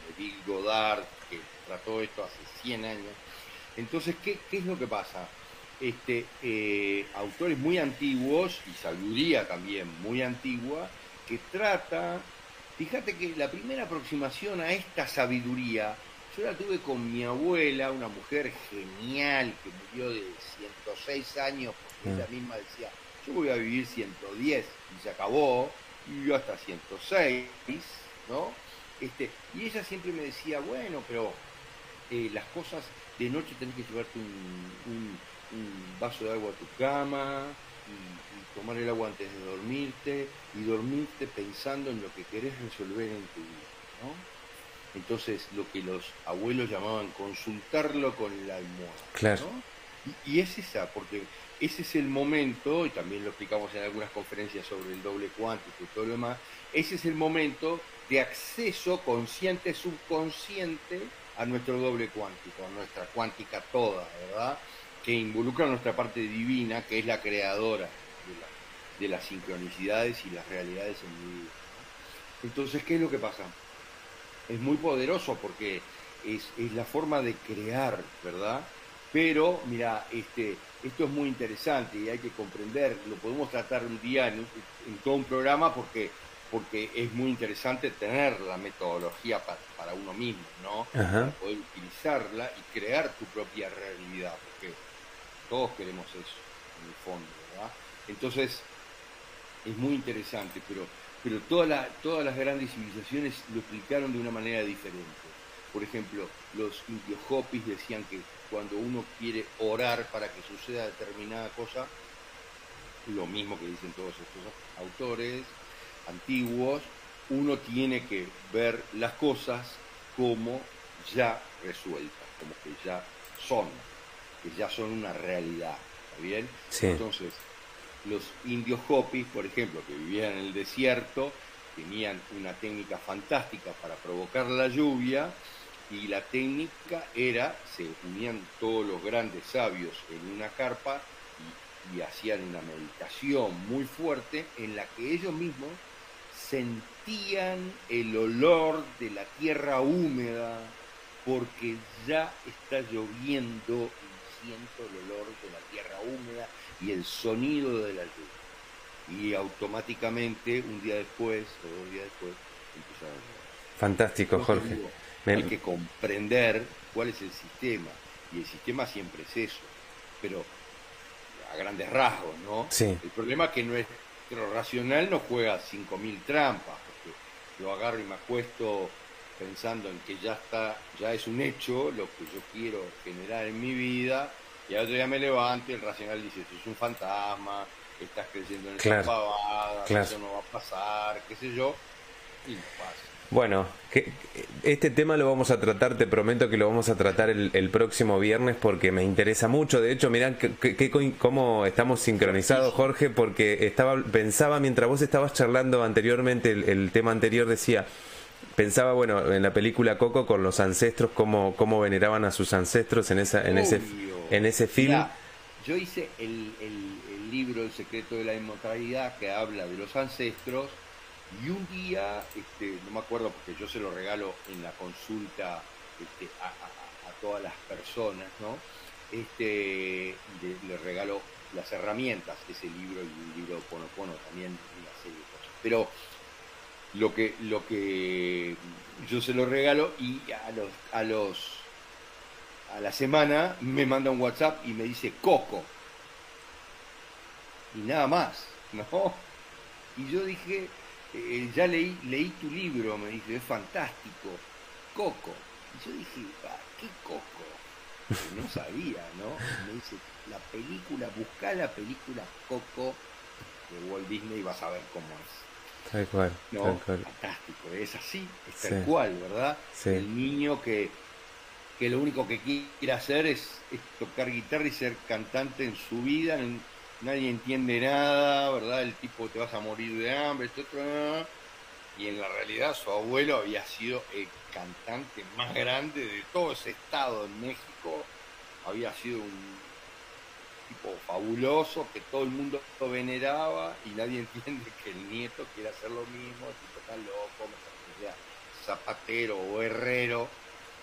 Neville Goddard, que trató esto hace 100 años. Entonces, ¿qué, qué es lo que pasa? Este, eh, autores muy antiguos y sabiduría también muy antigua, que trata, fíjate que la primera aproximación a esta sabiduría, yo la tuve con mi abuela, una mujer genial que murió de 106 años, porque ella misma decía, yo voy a vivir 110 y se acabó, y yo hasta 106, ¿no? Este, y ella siempre me decía, bueno, pero eh, las cosas de noche tenés que llevarte un, un- un vaso de agua a tu cama y, y tomar el agua antes de dormirte y dormirte pensando en lo que querés resolver en tu vida, ¿no? Entonces, lo que los abuelos llamaban consultarlo con la almohada, Claro. ¿no? Y, y es esa, porque ese es el momento, y también lo explicamos en algunas conferencias sobre el doble cuántico y todo lo demás, ese es el momento de acceso consciente, subconsciente a nuestro doble cuántico, a nuestra cuántica toda, ¿verdad? Que involucra nuestra parte divina, que es la creadora de, la- de las sincronicidades y las realidades en mi vida. Entonces, ¿qué es lo que pasa? Es muy poderoso porque es, es la forma de crear, ¿verdad? Pero, mira, este, esto es muy interesante y hay que comprender, lo podemos tratar un día en, en todo un programa porque, porque es muy interesante tener la metodología pa- para, uno mismo, ¿no? Ajá. Para poder utilizarla y crear tu propia realidad, porque todos queremos eso, en el fondo, ¿verdad? Entonces, es muy interesante, pero, pero toda la- todas las grandes civilizaciones lo explicaron de una manera diferente. Por ejemplo, los indios Hopis decían que cuando uno quiere orar para que suceda determinada cosa, lo mismo que dicen todos estos autores antiguos, uno tiene que ver las cosas como ya resueltas, como que ya son, que ya son una realidad, ¿está bien? Sí. Entonces, los indios Hopis, por ejemplo, que vivían en el desierto, tenían una técnica fantástica para provocar la lluvia y la técnica era, se unían todos los grandes sabios en una carpa y, y hacían una meditación muy fuerte en la que ellos mismos sentían el olor de la tierra húmeda porque ya está lloviendo y siento el olor de la tierra húmeda y el sonido de la lluvia. Y automáticamente, un día después, o dos días después, empezaron a llover. Fantástico, Jorge. digo, Me- Hay que comprender cuál es el sistema. Y el sistema siempre es eso. Pero a grandes rasgos, ¿no? Sí. El problema es que nuestro racional nos juega 5.000 trampas. Porque yo agarro y me acuesto pensando en que ya está, ya es un hecho lo que yo quiero generar en mi vida. Y al otro día me levanto y el racional dice, eso es un fantasma, estás creyendo en Claro, esa pavada, claro. eso no va a pasar, qué sé yo. Y no pasa. Bueno, que, este tema lo vamos a tratar, te prometo que lo vamos a tratar el, el próximo viernes porque me interesa mucho. De hecho, mirá que, que- cómo estamos sincronizados, Jorge, porque estaba pensaba mientras vos estabas charlando anteriormente, el, el tema anterior decía, pensaba, bueno, en la película Coco con los ancestros, cómo, cómo veneraban a sus ancestros en, esa, en, ese, en ese film. Mirá, yo hice el- el libro El secreto de la inmortalidad que habla de los ancestros y un día, este, no me acuerdo porque yo se lo regalo en la consulta este, a, todas las personas, ¿no? Este, le, le regalo las herramientas, ese libro y un libro de Ponopono también, una serie de cosas. Pero lo que, lo que yo se lo regalo y a los, a los a la semana me manda un WhatsApp y me dice Coco. Y nada más, ¿no? Y yo dije, eh, ya leí, leí tu libro, me dice, es fantástico. Coco. Y yo dije, "Ah, ¿qué Coco? No sabía, ¿no? Y me dice, la película, busca la película Coco de Walt Disney y vas a ver cómo es. Tal cual, No, tal cual. fantástico, es así, es Sí. tal cual, ¿verdad? Sí. El niño que, que lo único que quiere hacer es, es tocar guitarra y ser cantante en su vida, n- nadie entiende nada, ¿verdad? El tipo te vas a morir de hambre, ah. y en la realidad su abuelo había sido el cantante más grande de todo ese estado en México, había sido un tipo fabuloso que todo el mundo lo veneraba y nadie entiende que el nieto quiere hacer lo mismo, el tipo está loco, sea zapatero o herrero,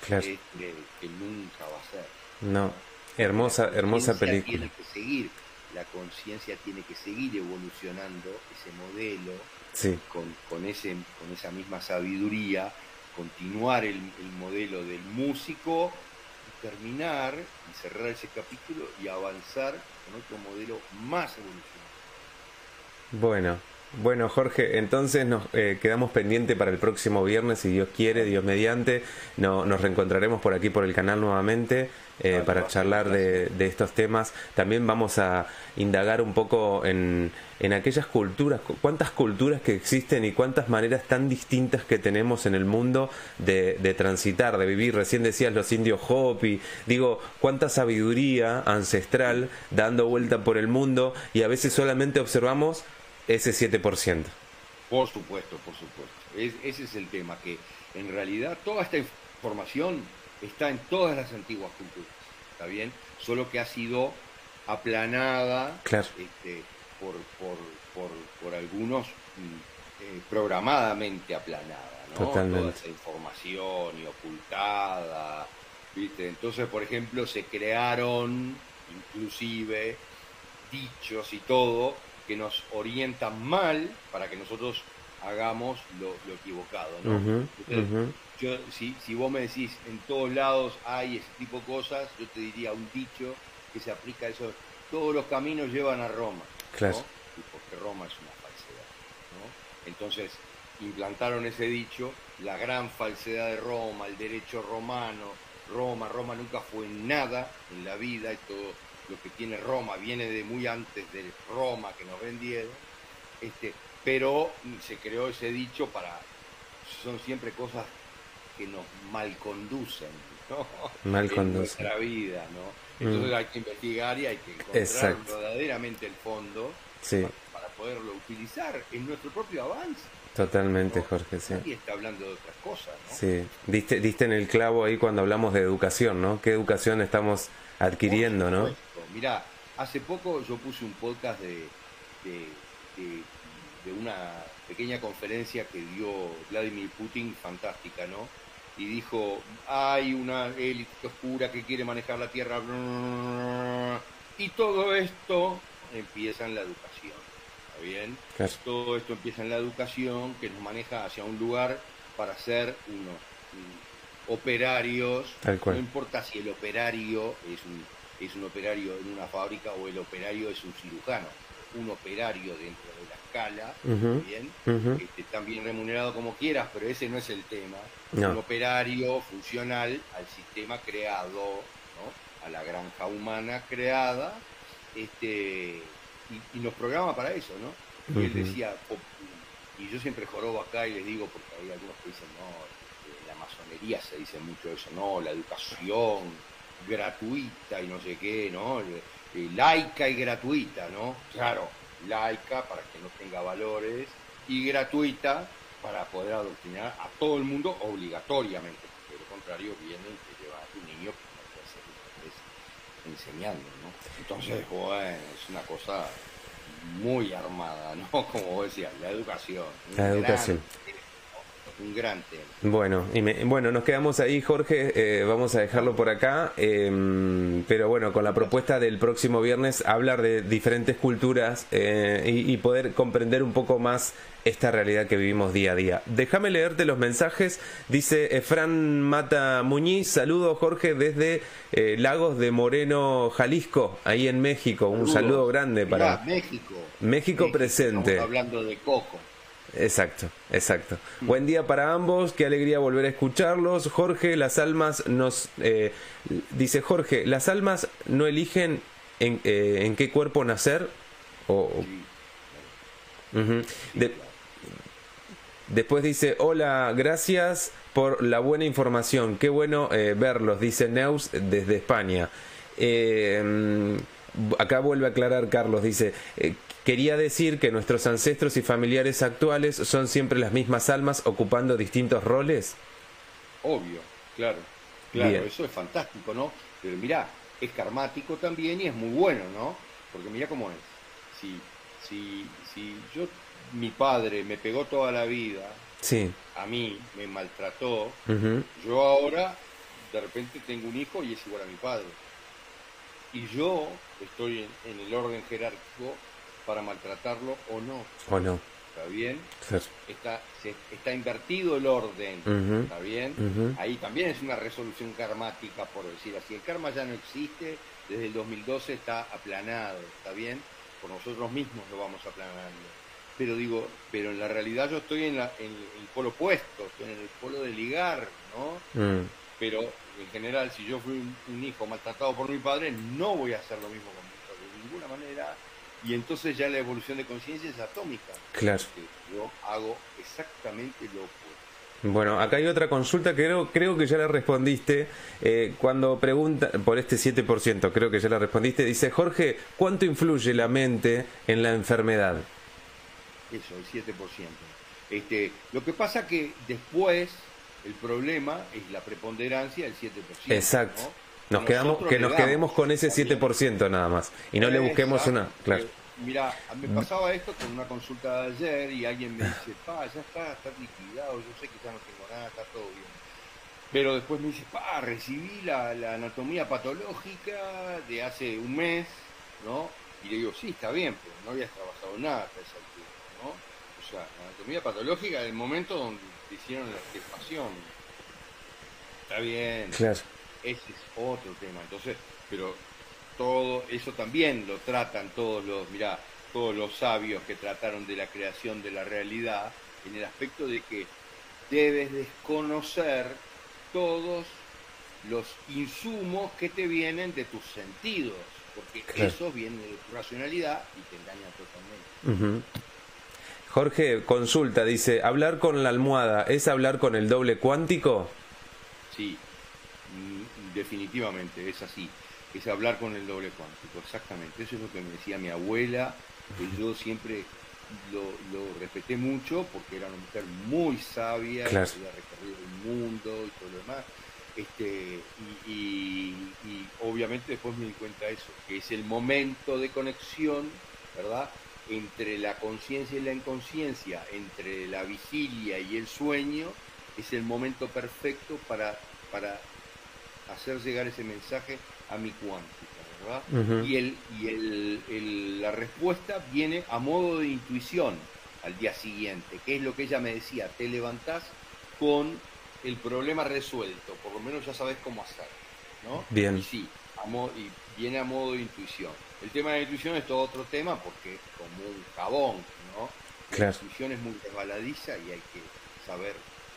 Claro. este, que nunca va a ser. No, hermosa, hermosa película. Tiene que seguir, la conciencia tiene que seguir evolucionando ese modelo Sí, con, con, ese, con esa misma sabiduría, continuar el, el modelo del músico y terminar y cerrar ese capítulo y avanzar con otro modelo más evolucionado. bueno, Bueno, Jorge, entonces nos eh, quedamos pendientes para el próximo viernes, si Dios quiere, Dios mediante. No, nos reencontraremos por aquí, por el canal nuevamente, eh, para charlar de, de estos temas. También vamos a indagar un poco en, en aquellas culturas, cu- cuántas culturas que existen y cuántas maneras tan distintas que tenemos en el mundo de, de transitar, de vivir. Recién decías los indios Hopi, digo, cuánta sabiduría ancestral dando vuelta por el mundo y a veces solamente observamos ese 7%. Por supuesto, por supuesto. Es- ese es el tema, que en realidad toda esta información está en todas las antiguas culturas, ¿está bien? Solo que ha sido aplanada Claro. este, por, por, por, por algunos mm, eh, programadamente aplanada, ¿no? Totalmente. Toda esa información y ocultada, ¿viste? Entonces, por ejemplo, se crearon inclusive dichos y todo que nos orientan mal para que nosotros hagamos lo, lo equivocado, ¿no? Entonces, yo, si, si vos me decís en todos lados hay ese tipo de cosas, yo te diría un dicho que se aplica a eso. Todos los caminos llevan a Roma. Claro. ¿no? Y porque Roma es una falsedad. ¿no? Entonces, implantaron ese dicho, la gran falsedad de Roma, el derecho romano, Roma, Roma nunca fue nada en la vida y todo lo que tiene Roma viene de muy antes de Roma que nos vendieron. Este, pero se creó ese dicho para son siempre cosas que nos malconducen, ¿no? Mal en conducen. nuestra vida, ¿no? Entonces Mm. hay que investigar y hay que encontrar Exacto. verdaderamente el fondo Sí, para, para poderlo utilizar en nuestro propio avance. totalmente, ¿no? Jorge, sí. Nadie está hablando de otras cosas, ¿no? Sí, diste, diste en el clavo ahí cuando hablamos de educación, ¿no? ¿Qué educación estamos adquiriendo, no? Mira, hace poco yo puse un podcast de, de, de- de una pequeña conferencia que dio Vladimir Putin, fantástica, ¿no? Y dijo, hay una élite oscura que quiere manejar la Tierra. Y todo esto empieza en la educación, ¿está bien? Claro. Todo esto empieza en la educación que nos maneja hacia un lugar para ser unos operarios. Tal cual. No importa si el operario es un, es un operario en una fábrica o el operario es un cirujano. Un operario dentro de la escala, Ujú, ¿bien? Este, tan bien remunerado como quieras, pero ese no es el tema. No. Un operario funcional al sistema creado, ¿no? a la granja humana creada, este, y, y nos programa para eso, ¿no? Y él decía, y yo siempre jorobo acá y les digo, porque hay algunos que dicen, no, masonería se dice mucho eso, no, la educación gratuita y no sé qué, ¿no? Eh, eh, laica y gratuita, ¿no? Claro, laica para que no tenga valores y gratuita para poder adoctrinar a todo el mundo obligatoriamente, porque de lo contrario vienen y te llevan a tu niño enseñando, ¿no? Entonces, bueno, es una cosa muy armada, ¿no? Como vos decías, la educación. La educación. Un gran tema. Bueno, y me- bueno, nos quedamos ahí, Jorge. eh, vamos a dejarlo por acá. eh, pero bueno, con la propuesta del próximo viernes, hablar de diferentes culturas eh, y, y poder comprender un poco más esta realidad que vivimos día a día. Déjame leerte los mensajes. Dice Efran Mata Muñiz, saludo Jorge desde eh, Lagos de Moreno, Jalisco, ahí en México. Un saludo grande Mirá, para... México. México presente. Estamos hablando de Coco. Exacto, exacto. Buen día para ambos, qué alegría volver a escucharlos. Jorge, las almas nos... eh, dice Jorge, las almas no eligen en, eh, en qué cuerpo nacer. O, Ujú. De- después dice, hola, gracias por la buena información. Qué bueno eh, verlos, dice Neus desde España. Eh, acá vuelve a aclarar Carlos, dice, eh, quería decir que nuestros ancestros y familiares actuales son siempre las mismas almas ocupando distintos roles. Obvio, claro. Claro, Bien. eso es fantástico, ¿no? Pero mirá, es karmático también y es muy bueno, ¿no? Porque mirá cómo es. Si, si, si yo, mi padre me pegó toda la vida, Sí. a mí me maltrató, yo ahora de repente tengo un hijo y es igual a mi padre. Y yo estoy en, en el orden jerárquico para maltratarlo o no. ¿O no? ¿Está bien? Ser. Está, se- está invertido el orden. ¿Está bien? Ahí también es una resolución karmática, por decir así. El karma ya no existe, desde el 2012 está aplanado, ¿está bien? Por nosotros mismos lo vamos aplanando. pero digo, pero en la realidad yo estoy en, la, en el polo opuesto, estoy en el polo de ligar, ¿no? Mm, Pero en general, si yo fui un, un hijo maltratado por mi padre, no voy a hacer lo mismo con mi hijo de ninguna manera. Y entonces ya la evolución de conciencia es atómica. Claro. Yo hago exactamente lo opuesto. Bueno, acá hay otra consulta que creo, creo que ya la respondiste. eh, cuando pregunta por este 7%, creo que ya la respondiste. Dice, Jorge, ¿cuánto influye la mente en la enfermedad? Eso, el 7%. Este, lo que pasa que después el problema es la preponderancia del 7%. Exacto. ¿no? Nos quedamos, que nos quedemos con ese ¿está bien? 7% nada más. Y no le busquemos una... Exacto. Claro. Eh, Mira, me pasaba esto con una consulta de ayer y alguien me dice, pa, ya está, está liquidado, yo sé que ya no tengo nada, está todo bien. Pero después me dice, pa, recibí la, la anatomía patológica de hace un mes, ¿no? Y le digo, sí, está bien, pero no habías trabajado nada hasta esa altura, ¿no? O sea, la anatomía patológica del momento donde hicieron la extirpación. Está bien, Claro. ese es otro tema. Entonces, pero todo eso también lo tratan todos los, mirá, todos los sabios que trataron de la creación de la realidad en el aspecto de que debes desconocer todos los insumos que te vienen de tus sentidos, porque Claro. eso viene de tu racionalidad y te engaña totalmente. Jorge, consulta, dice, ¿hablar con la almohada es hablar con el doble cuántico? Sí, mm, definitivamente, es así. Es hablar con el doble cuántico, exactamente. Eso es lo que me decía mi abuela, que yo siempre lo, lo respeté mucho porque era una mujer muy sabia, Claro. que había recorrido el mundo y todo lo demás. Este, y, y- y obviamente después me di cuenta de eso, que es el momento de conexión, ¿verdad? Entre la conciencia y la inconsciencia, entre la vigilia y el sueño, es el momento perfecto para, para hacer llegar ese mensaje a mi cuántica, ¿verdad? Y, el, y el, el- la respuesta viene a modo de intuición al día siguiente, que es lo que ella me decía, te levantás con el problema resuelto, por lo menos ya sabes cómo hacer, ¿no? Bien. Y sí, a y viene a modo de intuición. El tema de la intuición es todo otro tema porque es como un jabón, ¿no? Claro. La intuición es muy resbaladiza y hay que saber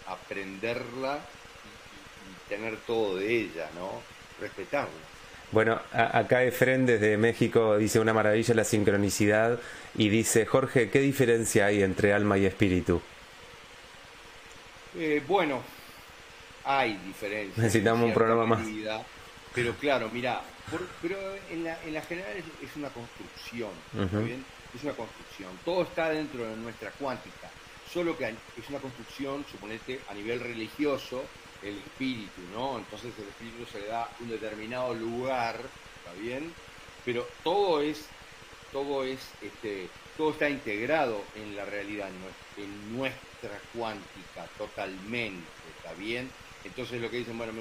aprenderla y, y- y tener todo de ella, ¿no? Respetarla. Bueno, acá Efren desde México dice una maravilla la sincronicidad y dice, Jorge, ¿qué diferencia hay entre alma y espíritu? Eh, bueno, hay diferencias. Necesitamos un programa más. Pero claro, mira, por- pero en la, en la general es, es una construcción, ¿está bien? Es una construcción. Todo está dentro de nuestra cuántica. Solo que es una construcción, suponete, a nivel religioso, el espíritu, ¿no? Entonces el espíritu se le da un determinado lugar, ¿está bien? Pero todo es, todo es, este, todo está integrado en la realidad, en nues- en nuestra cuántica, totalmente, ¿está bien? Entonces lo que dicen, bueno,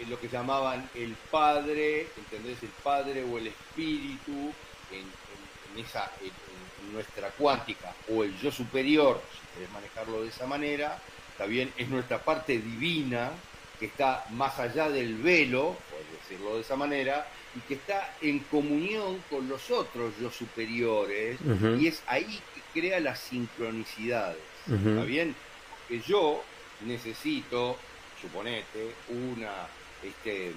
eh, lo que llamaban el padre, ¿entendés? El padre o el espíritu en, en- en esa, en, en nuestra cuántica, o el yo superior, si querés manejarlo de esa manera, está bien, es nuestra parte divina que está más allá del velo, por decirlo de esa manera, y que está en comunión con los otros yo superiores, y es ahí que crea las sincronicidades. Ujú. ¿Está bien? Que yo necesito, suponete, una, este,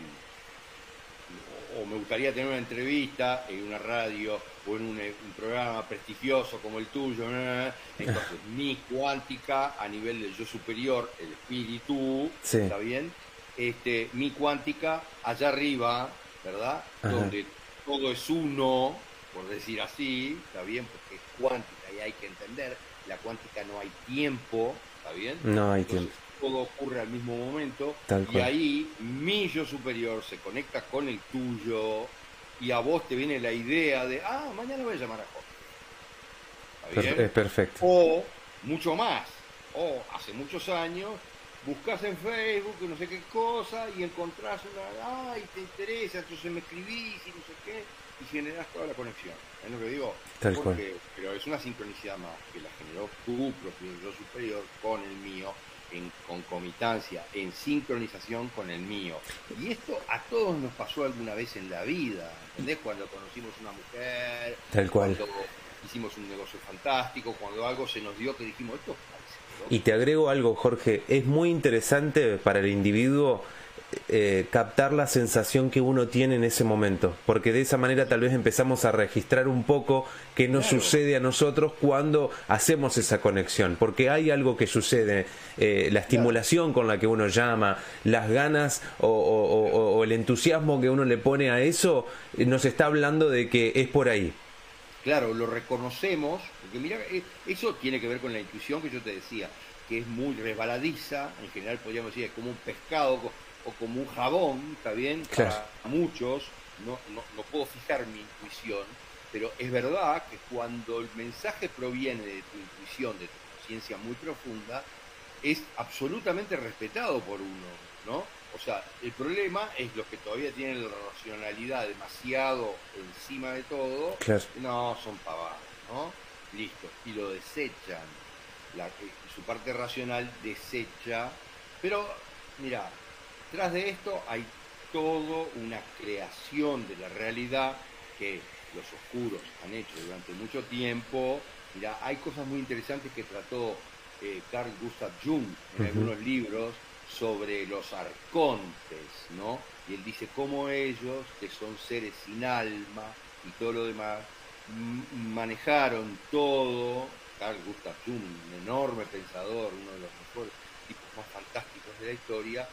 o me gustaría tener una entrevista en una radio o en un, un programa prestigioso como el tuyo, entonces mi cuántica a nivel del yo superior, el espíritu, Sí. ¿está bien? Este, mi cuántica allá arriba, ¿verdad? Ajá. Donde todo es uno, por decir así, ¿está bien? Porque es cuántica y hay que entender, la cuántica no hay tiempo, ¿está bien? No hay Entonces, tiempo. Todo ocurre al mismo momento Tal y cual. ahí mi yo superior se conecta con el tuyo y a vos te viene la idea de, ah, mañana voy a llamar a Jorge. ¿Está Per- bien? es perfecto. O mucho más, o hace muchos años buscas en Facebook no sé qué cosa y encontrás una, ay, te interesa, entonces me escribís y no sé qué, y generás toda la conexión. ¿Es lo que digo? Tal Porque, Pero es una sincronicidad más que la generó tu propio yo superior con el mío en concomitancia, en sincronización con el mío. Y esto a todos nos pasó alguna vez en la vida, ¿entendés? Cuando conocimos una mujer, Tal cual. cuando hicimos un negocio fantástico, cuando algo se nos dio que dijimos, esto parece loco". Y te agrego algo, Jorge, es muy interesante para el individuo eh, captar la sensación que uno tiene en ese momento, porque de esa manera tal vez empezamos a registrar un poco qué nos Claro. sucede a nosotros cuando hacemos esa conexión, porque hay algo que sucede, eh, la estimulación con la que uno llama, las ganas o, o- o- o el entusiasmo que uno le pone a eso, eh, nos está hablando de que es por ahí. Claro, lo reconocemos, porque mira, eh, eso tiene que ver con la intuición que yo te decía, que es muy resbaladiza, en general podríamos decir como un pescado o como un jabón, ¿está bien? Claro. Para muchos, no, no, no puedo fijar mi intuición, pero es verdad que cuando el mensaje proviene de tu intuición, de tu conciencia muy profunda, es absolutamente respetado por uno, ¿no? O sea, el problema es los que todavía tienen la racionalidad demasiado encima de todo, Claro. no, son pavadas, ¿no? Listo. Y lo desechan. La, que- su parte racional desecha. Pero, mira, tras de esto hay todo una creación de la realidad que los oscuros han hecho durante mucho tiempo. Mira, hay cosas muy interesantes que trató eh, Carl Gustav Jung en algunos libros sobre los arcontes, ¿no? Y él dice cómo ellos, que son seres sin alma y todo lo demás, manejaron todo. Carl Gustav Jung, un enorme pensador, uno de los mejores tipos más fantásticos de la historia,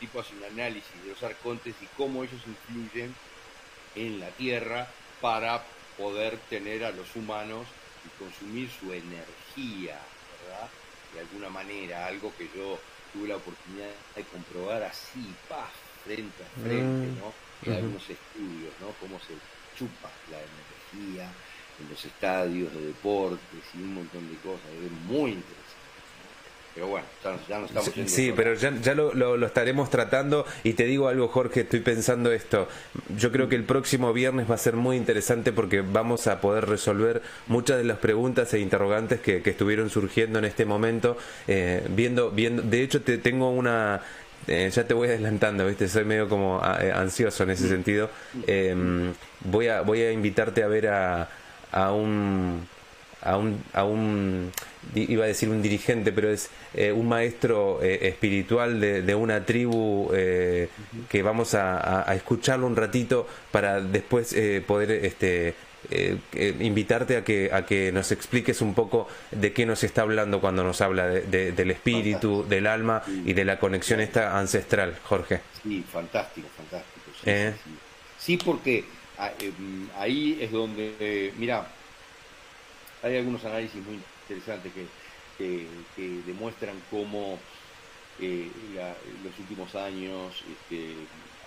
tipo hace un análisis de los arcontes y cómo ellos influyen en la Tierra para poder tener a los humanos y consumir su energía, ¿verdad? De alguna manera, algo que yo tuve la oportunidad de comprobar así, pa, frente a frente, Mm, ¿no? En algunos estudios, ¿no? Cómo se chupa la energía en los estadios de deportes y un montón de cosas, es muy interesante. Pero bueno, ya, ya estamos Sí, por- pero ya, ya lo, lo- lo estaremos tratando y te digo algo, Jorge, estoy pensando esto. Yo creo que el próximo viernes va a ser muy interesante porque vamos a poder resolver muchas de las preguntas e interrogantes que, que estuvieron surgiendo en este momento. eh, viendo, viendo, de hecho, te tengo una. eh, ya te voy adelantando, ¿viste? Soy medio como ah, eh, ansioso en ese sentido. Eh, voy, a, voy a invitarte a ver a, a un a un, a un iba a decir un dirigente, pero es eh, un maestro eh, espiritual de, de una tribu eh, que vamos a, a- escucharlo un ratito para después eh, poder este eh, eh, invitarte a que a que nos expliques un poco de qué nos está hablando cuando nos habla de- de- del espíritu, del alma y de la conexión esta ancestral, Jorge. Sí, fantástico, fantástico. Sí, Eh. sí, sí. Sí, porque ah, mm, ahí es donde, mira, hay algunos análisis muy interesantes que, que- demuestran cómo eh, la- los últimos años este,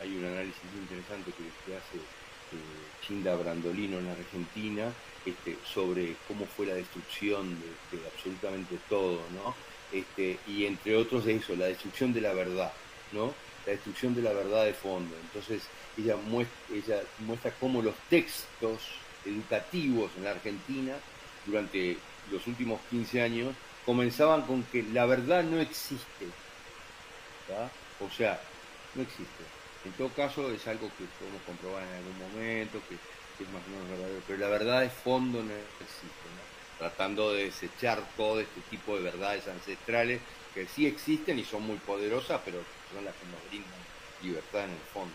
hay un análisis muy interesante que, hace eh, Chinda Brandolino en Argentina este, sobre cómo fue la destrucción de, absolutamente todo, ¿no? Este, y entre otros de eso, la destrucción de la verdad, ¿no? La destrucción de la verdad de fondo. Entonces, ella muestra cómo los textos educativos en la Argentina durante los últimos 15 años comenzaban con que la verdad no existe. O sea, no existe. En todo caso es algo que podemos comprobar en algún momento, que, que es más o menos verdadero, pero la verdad de fondo no existe, ¿no? tratando de desechar todo este tipo de verdades ancestrales que sí existen y son muy poderosas, pero son las que nos brindan libertad en el fondo.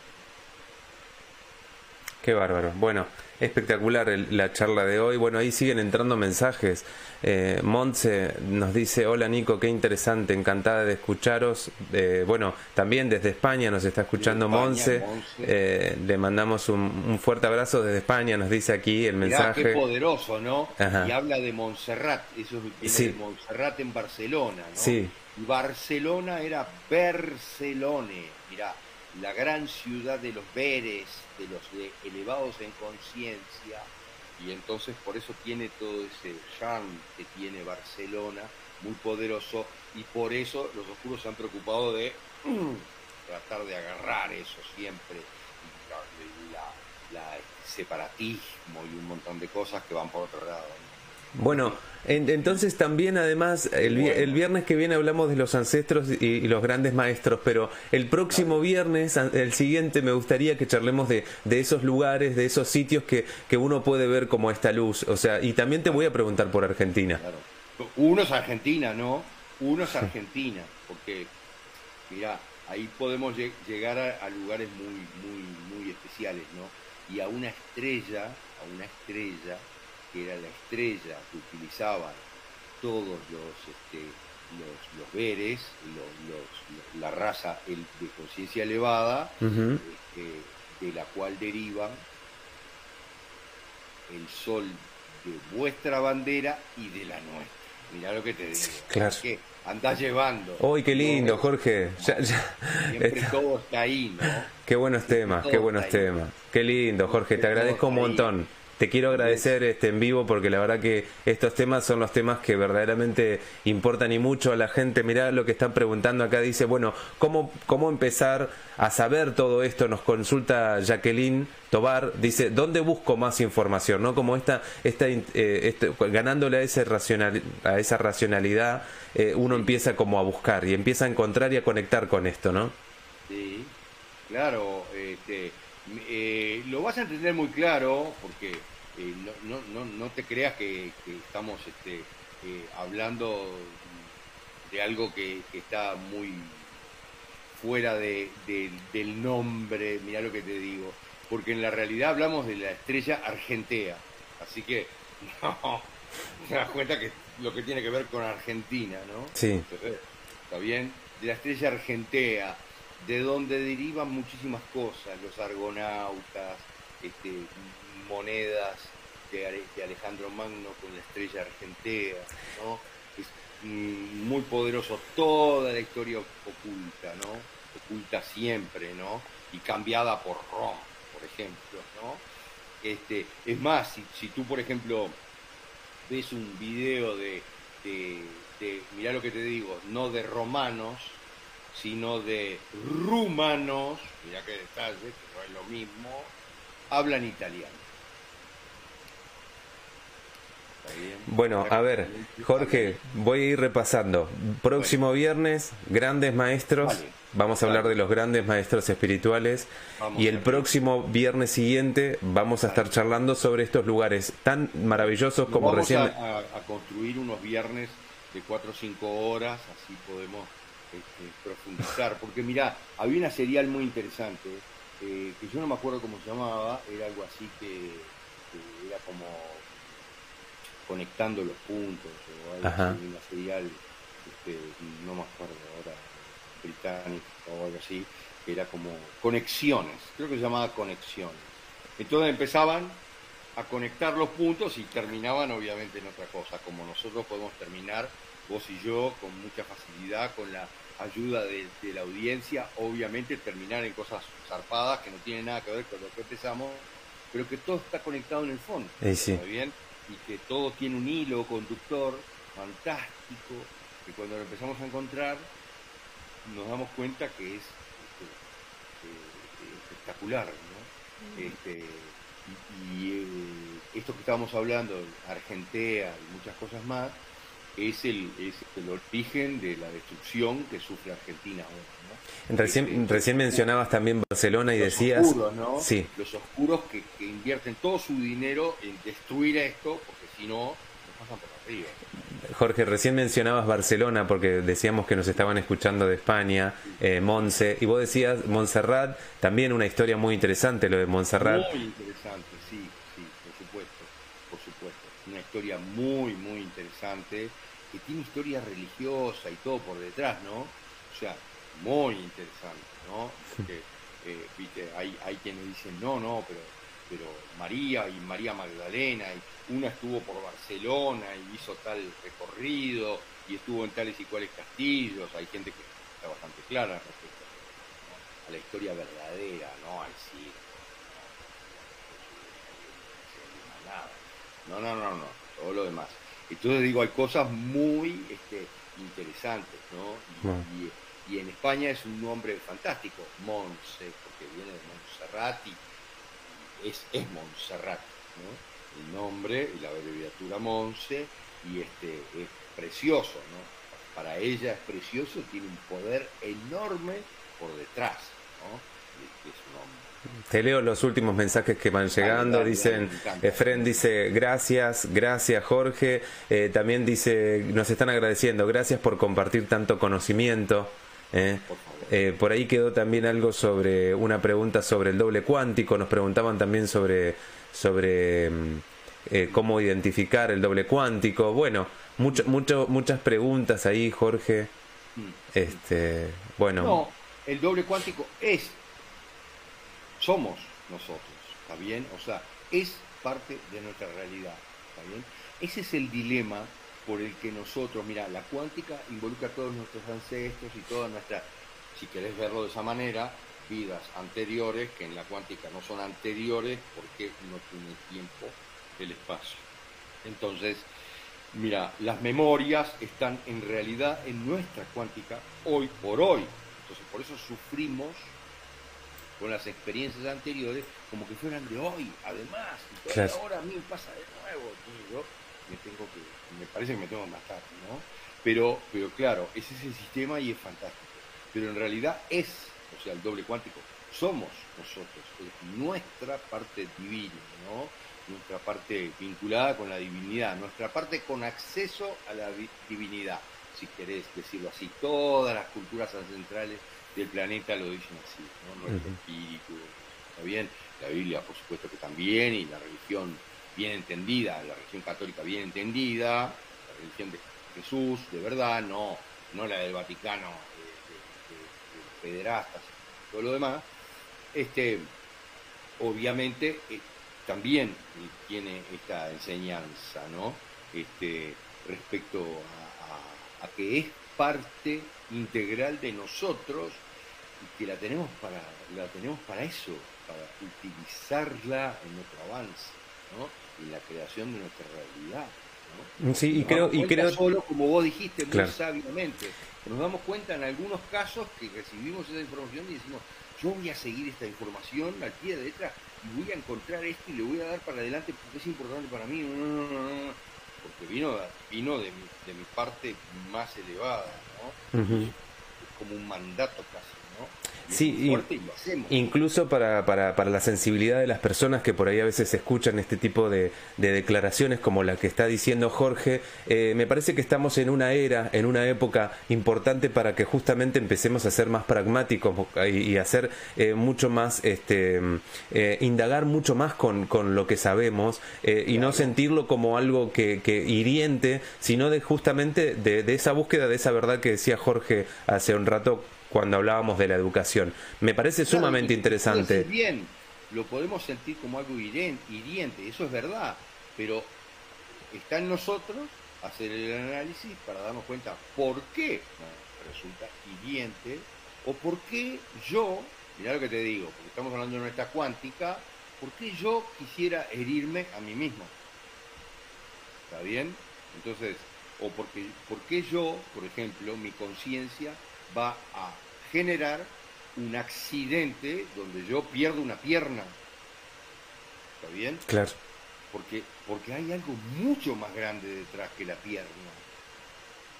Qué bárbaro. Bueno, espectacular el- la charla de hoy. Bueno, ahí siguen entrando mensajes. Eh, Montse nos dice, hola Nico, qué interesante, encantada de escucharos. Eh, bueno, también desde España nos está escuchando España. Monse. Eh, le mandamos un, un fuerte abrazo desde España, nos dice aquí el Mirá, qué mensaje. poderoso, ¿no? Ajá. Y habla de Montserrat, eso viene Sí. de Montserrat en Barcelona, ¿no? Sí. Y Barcelona era Barcelone, mirá, la gran ciudad de los veres, de los de- elevados en conciencia, y entonces por eso tiene todo ese charme que tiene Barcelona, muy poderoso, y por eso los oscuros se han preocupado de tratar de agarrar eso siempre, y la, separatismo y un montón de cosas que van por otro lado. Bueno, en- entonces también además el, vi- el viernes que viene hablamos de los ancestros y, y los grandes maestros, pero el próximo viernes, el siguiente, me gustaría que charlemos de, de esos lugares, de esos sitios que, que uno puede ver como esta luz. O sea, y también te voy a preguntar por Argentina. Claro. Uno es Argentina, ¿no? Uno es Argentina, porque, mira, ahí podemos lleg- llegar a, a lugares muy, muy, muy especiales, ¿no? Y a una estrella, a una estrella, que era la estrella que utilizaban todos los, este, los, los veres, los- los- la raza el- de conciencia elevada, este, de la cual derivan el sol de vuestra bandera y de la nuestra. Mirá lo que te digo. Claro. Que andás llevando. ¡Uy, qué lindo, Todo, Jorge! Ya- ya- Siempre está- todo está ahí, ¿no? Qué buenos temas, qué buenos está ahí. temas. Qué lindo, Jorge, te agradezco un ahí. Te quiero agradecer este en vivo porque la verdad que estos temas son los temas que verdaderamente importan y mucho a la gente. Mirá lo que están preguntando acá. Dice, bueno, ¿cómo, cómo empezar a saber todo esto? Nos consulta Jacqueline Tobar. Dice, ¿dónde busco más información? ¿No? Como esta, esta, eh, este- ganándole a, ese racional, a esa racionalidad, eh, uno empieza como a buscar y empieza a encontrar y a conectar con esto, ¿no? Sí, claro, este, eh, lo vas a entender muy claro porque eh, no, no, no, no te creas que, que estamos este, eh, hablando de algo que, que está muy fuera de, de- del nombre, mirá lo que te digo, porque en la realidad hablamos de la estrella argentea, así que no, te das cuenta que lo que tiene que ver con Argentina, ¿no? Sí. ¿Está bien? De la estrella argentea, de donde derivan muchísimas cosas, los argonautas, este, monedas de, Ale- de Alejandro Magno con la estrella argentea, ¿no? Es mm, muy poderoso toda la historia oculta, ¿no? Oculta siempre, ¿no? Y cambiada por Roma, por ejemplo, ¿no? Este, es más, si, si tú, por ejemplo, ves un video de, de, de- mirá lo que te digo, no de romanos, sino de rumanos, mirá qué detalle, que no es lo mismo, hablan italiano. Bueno, a ver, Jorge, voy a ir repasando. Próximo viernes, grandes maestros. Vamos a hablar de los grandes maestros espirituales. Y el próximo viernes siguiente vamos a estar charlando sobre estos lugares tan maravillosos como vamos recién. a, a- a construir unos viernes de 4 o 5 horas, así podemos este, profundizar. Porque mira, había una serial muy interesante, eh, que yo no me acuerdo cómo se llamaba, era algo así que, que era como conectando los puntos, o algo así, una serial, este, no me acuerdo ahora, británica o algo así, que era como conexiones, creo que se llamaba conexiones. Entonces empezaban a conectar los puntos y terminaban obviamente en otra cosa, como nosotros podemos terminar, vos y yo, con mucha facilidad, con la ayuda de, de la audiencia, obviamente terminar en cosas zarpadas que no tienen nada que ver con lo que empezamos, pero que todo está conectado en el fondo, Y sí. ¿está bien? Y que todo tiene un hilo conductor fantástico, que cuando lo empezamos a encontrar, nos damos cuenta que es este, eh, espectacular, ¿no? Este, y y, eh, esto que estábamos hablando, Argentea y muchas cosas más, es el, es el origen de la destrucción que sufre Argentina ahora. ¿no? Recién, Este, recién mencionabas también Barcelona y los decías. oscuros, ¿no? Sí. Los oscuros que, que invierten todo su dinero en destruir esto, porque si no, nos pasan por arriba. Jorge, recién mencionabas Barcelona porque decíamos que nos estaban escuchando de España, eh, Monse, y vos decías Montserrat, también una historia muy interesante lo de Montserrat. Muy interesante, sí, sí, por supuesto, por supuesto. Una historia muy, muy interesante, que tiene historia religiosa y todo por detrás, ¿no? O sea, muy interesante, ¿no? Porque, eh, viste, hay, hay quienes dicen, no, no, pero, pero María y María Magdalena, y una estuvo por Barcelona y hizo tal recorrido, y estuvo en tales y cuales castillos, hay gente que está bastante clara respecto ¿no? a la historia verdadera, ¿no? Al ¿no? No, no, no, no, todo lo demás. Entonces digo, hay cosas muy este, interesantes, ¿no? Y, Bueno. y- y en España es un nombre fantástico, Monse, porque viene de Montserrat y es, es Montserrat, ¿no? el nombre y la abreviatura Monse, y este es precioso, ¿no? Para ella es precioso, tiene un poder enorme por detrás, ¿no? De, de su nombre. Te leo los últimos mensajes que van llegando. dale, Dicen, dale. Efren dice, gracias, gracias Jorge. Eh, también dice, nos están agradeciendo, gracias por compartir tanto conocimiento. eh. Eh, por ahí quedó también algo sobre una pregunta sobre el doble cuántico. Nos preguntaban también sobre, sobre mm, eh, cómo identificar el doble cuántico. Bueno, mucho, mucho, muchas preguntas ahí, Jorge. Este, bueno, No, el doble cuántico es, somos nosotros, ¿está bien? O sea, es parte de nuestra realidad, ¿está bien? Ese es el dilema por el que nosotros, mira, la cuántica involucra a todos nuestros ancestros y toda nuestra, si querés verlo de esa manera, vidas anteriores, que en la cuántica no son anteriores porque no tiene tiempo el espacio. Entonces, Mira, las memorias están en realidad en nuestra cuántica hoy por hoy. Entonces, por eso sufrimos con las experiencias anteriores como que fueran de hoy, además. Y Claro. ahora a mí me pasa de nuevo. Yo me tengo que, me parece que me tengo que matar, ¿no? Pero, pero claro, ese es el sistema y es fantástico. Pero en realidad es, o sea, el doble cuántico, somos nosotros, es nuestra parte divina, ¿no? nuestra parte vinculada con la divinidad, nuestra parte con acceso a la vi- divinidad, si querés decirlo así. Todas las culturas ancestrales del planeta lo dicen así, ¿no? Nuestro espíritu, ¿está bien? La Biblia, por supuesto que también, y la religión bien entendida, la religión católica bien entendida, la religión de Jesús, de verdad, no, no la del Vaticano, de, de- de- de pederastas, todo lo demás. Este, obviamente eh, también tiene esta enseñanza, ¿no? Este, respecto a, a- a que es parte integral de nosotros y que la tenemos para, la tenemos para eso, para utilizarla en nuestro avance, ¿no? En la creación de nuestra realidad. ¿no? sí, y Nos creo, y creo, solo, como vos dijiste muy Claro. sabiamente, nos damos cuenta en algunos casos que recibimos esa información y decimos, yo voy a seguir esta información al pie de letra y voy a encontrar esto y le voy a dar para adelante porque es importante para mí, porque vino, vino de, mi, de mi parte más elevada, ¿no? Es como un mandato casi, Sí. Incluso para, para, para la sensibilidad de las personas que por ahí a veces escuchan este tipo de, de declaraciones como la que está diciendo Jorge, eh, me parece que estamos en una era, en una época importante para que justamente empecemos a ser más pragmáticos y, y hacer eh, mucho más, este, eh, indagar mucho más con, con lo que sabemos eh, y no sentirlo como algo que, que hiriente, sino de justamente de, de esa búsqueda de esa verdad que decía Jorge hace un rato cuando hablábamos de la educación. Me parece Claro, sumamente interesante. bien, lo podemos sentir como algo hiriente, eso es verdad, pero está en nosotros hacer el análisis para darnos cuenta por qué resulta hiriente o por qué yo, mirá lo que te digo, porque estamos hablando de nuestra cuántica, por qué yo quisiera herirme a mí mismo. ¿Está bien? Entonces, o porque, por qué yo, por ejemplo, mi conciencia va a generar un accidente donde yo pierdo una pierna. ¿Está bien? Claro. Porque, porque hay algo mucho más grande detrás que la pierna,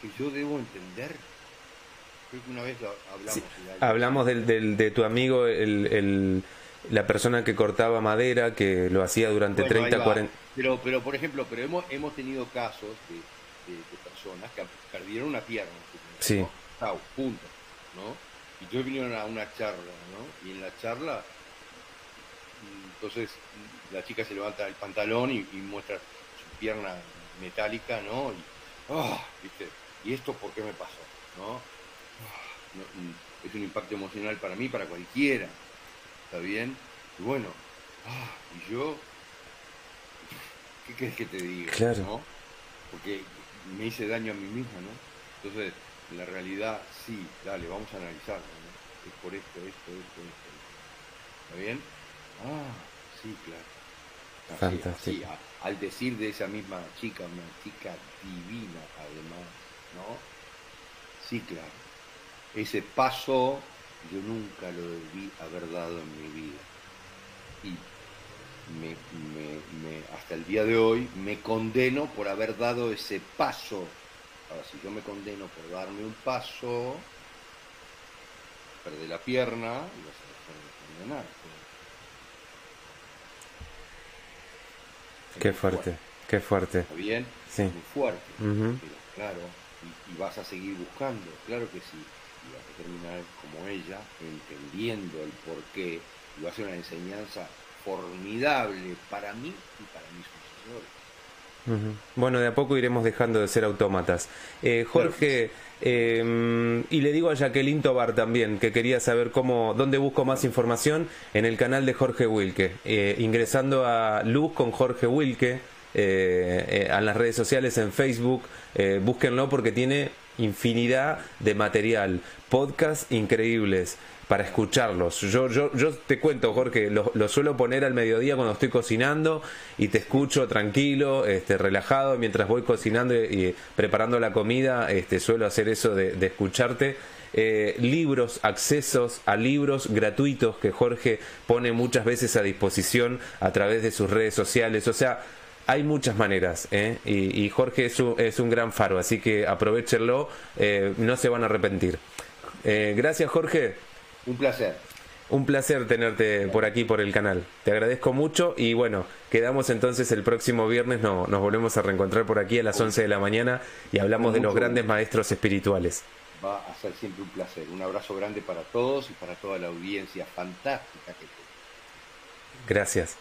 que yo debo entender. Creo que una vez hablamos. Sí, de. Hablamos del, del- de tu amigo, el, el- la persona que cortaba madera, que lo hacía durante Bueno, ahí 30, va. 40... Pero, pero por ejemplo, pero hemos, hemos tenido casos de, de- de personas que perdieron una pierna. Sí. Chau, punto. ¿no? Y entonces vinieron a una charla, ¿no? Y en la charla, entonces la chica se levanta el pantalón y, y muestra su pierna metálica, ¿no? Y, ah, ¿viste? ¿Y esto por qué me pasó? ¿no? No, mm, es un impacto emocional para mí, para cualquiera. ¿Está bien? Y bueno, ah, y yo, ¿qué querés que te diga? Claro. ¿no? Porque me hice daño a mí mismo, ¿no? Entonces, la realidad, sí, dale, vamos a analizarlo, ¿no? Es por esto, esto, esto, esto. ¿Está bien? Ah, sí, claro. Así, Fantástico. así, a- al decir de esa misma chica, una chica divina además, ¿no? Sí, claro. Ese paso yo nunca lo debí haber dado en mi vida. Y me, me- me- hasta el día de hoy me condeno por haber dado ese paso. Ahora, si yo me condeno por darme un paso, perdí la pierna y vas a dejar de condenarte. Qué fuerte, qué fuerte. ¿Está bien? Sí. Muy fuerte. Pero claro, y, y vas a seguir buscando, claro que sí. Y vas a terminar como ella, entendiendo el porqué. Y va a ser una enseñanza formidable para mí y para mis sucesores. Bueno, de a poco iremos dejando de ser autómatas. Eh, Jorge, eh, y le digo a Jacqueline Tobar también, que quería saber cómo, dónde busco más información en el canal de Jorge Wilke. Eh, ingresando a Luz con Jorge Wilke, eh, eh, a las redes sociales, en Facebook, eh, búsquenlo porque tiene infinidad de material, podcasts increíbles para escucharlos. Yo, yo, yo te cuento, Jorge, lo, lo suelo poner al mediodía cuando estoy cocinando y te escucho tranquilo, este, relajado, mientras voy cocinando y, preparando la comida, este, suelo hacer eso de, de escucharte. Eh, libros, accesos a libros gratuitos que Jorge pone muchas veces a disposición a través de sus redes sociales. O sea, hay muchas maneras, ¿eh? y, y Jorge es un, es un gran faro, así que aprovechenlo, eh, no se van a arrepentir. Eh, gracias, Jorge. Un placer. Un placer tenerte por aquí, por el canal. Te agradezco mucho y bueno, quedamos entonces el próximo viernes, no, nos volvemos a reencontrar por aquí a las 11 de la mañana y hablamos de los grandes maestros espirituales. Va a ser siempre un placer. Un abrazo grande para todos y para toda la audiencia fantástica que tengo. Gracias.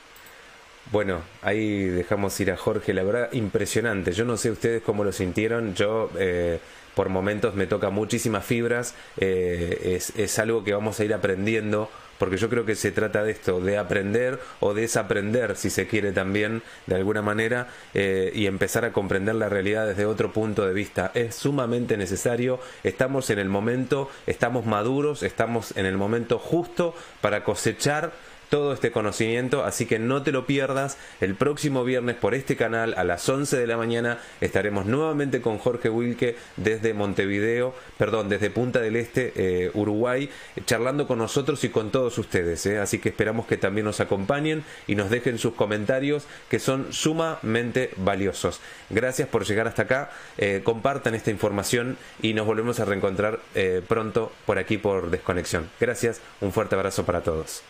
Bueno, ahí dejamos ir a Jorge, la verdad impresionante. Yo no sé ustedes cómo lo sintieron, yo eh, por momentos me toca muchísimas fibras, eh, es, algo que vamos a ir aprendiendo, porque yo creo que se trata de esto, de aprender o desaprender, si se quiere también, de alguna manera, eh, y empezar a comprender la realidad desde otro punto de vista. Es sumamente necesario, estamos en el momento, estamos maduros, estamos en el momento justo para cosechar todo este conocimiento, así que no te lo pierdas. El próximo viernes por este canal a las 11 de la mañana estaremos nuevamente con Jorge Wilke desde Montevideo, perdón, desde Punta del Este, eh, Uruguay, charlando con nosotros y con todos ustedes. eh. Así que esperamos que también nos acompañen y nos dejen sus comentarios que son sumamente valiosos. Gracias por llegar hasta acá, eh, compartan esta información y nos volvemos a reencontrar pronto por aquí por Desconexión. Gracias, un fuerte abrazo para todos.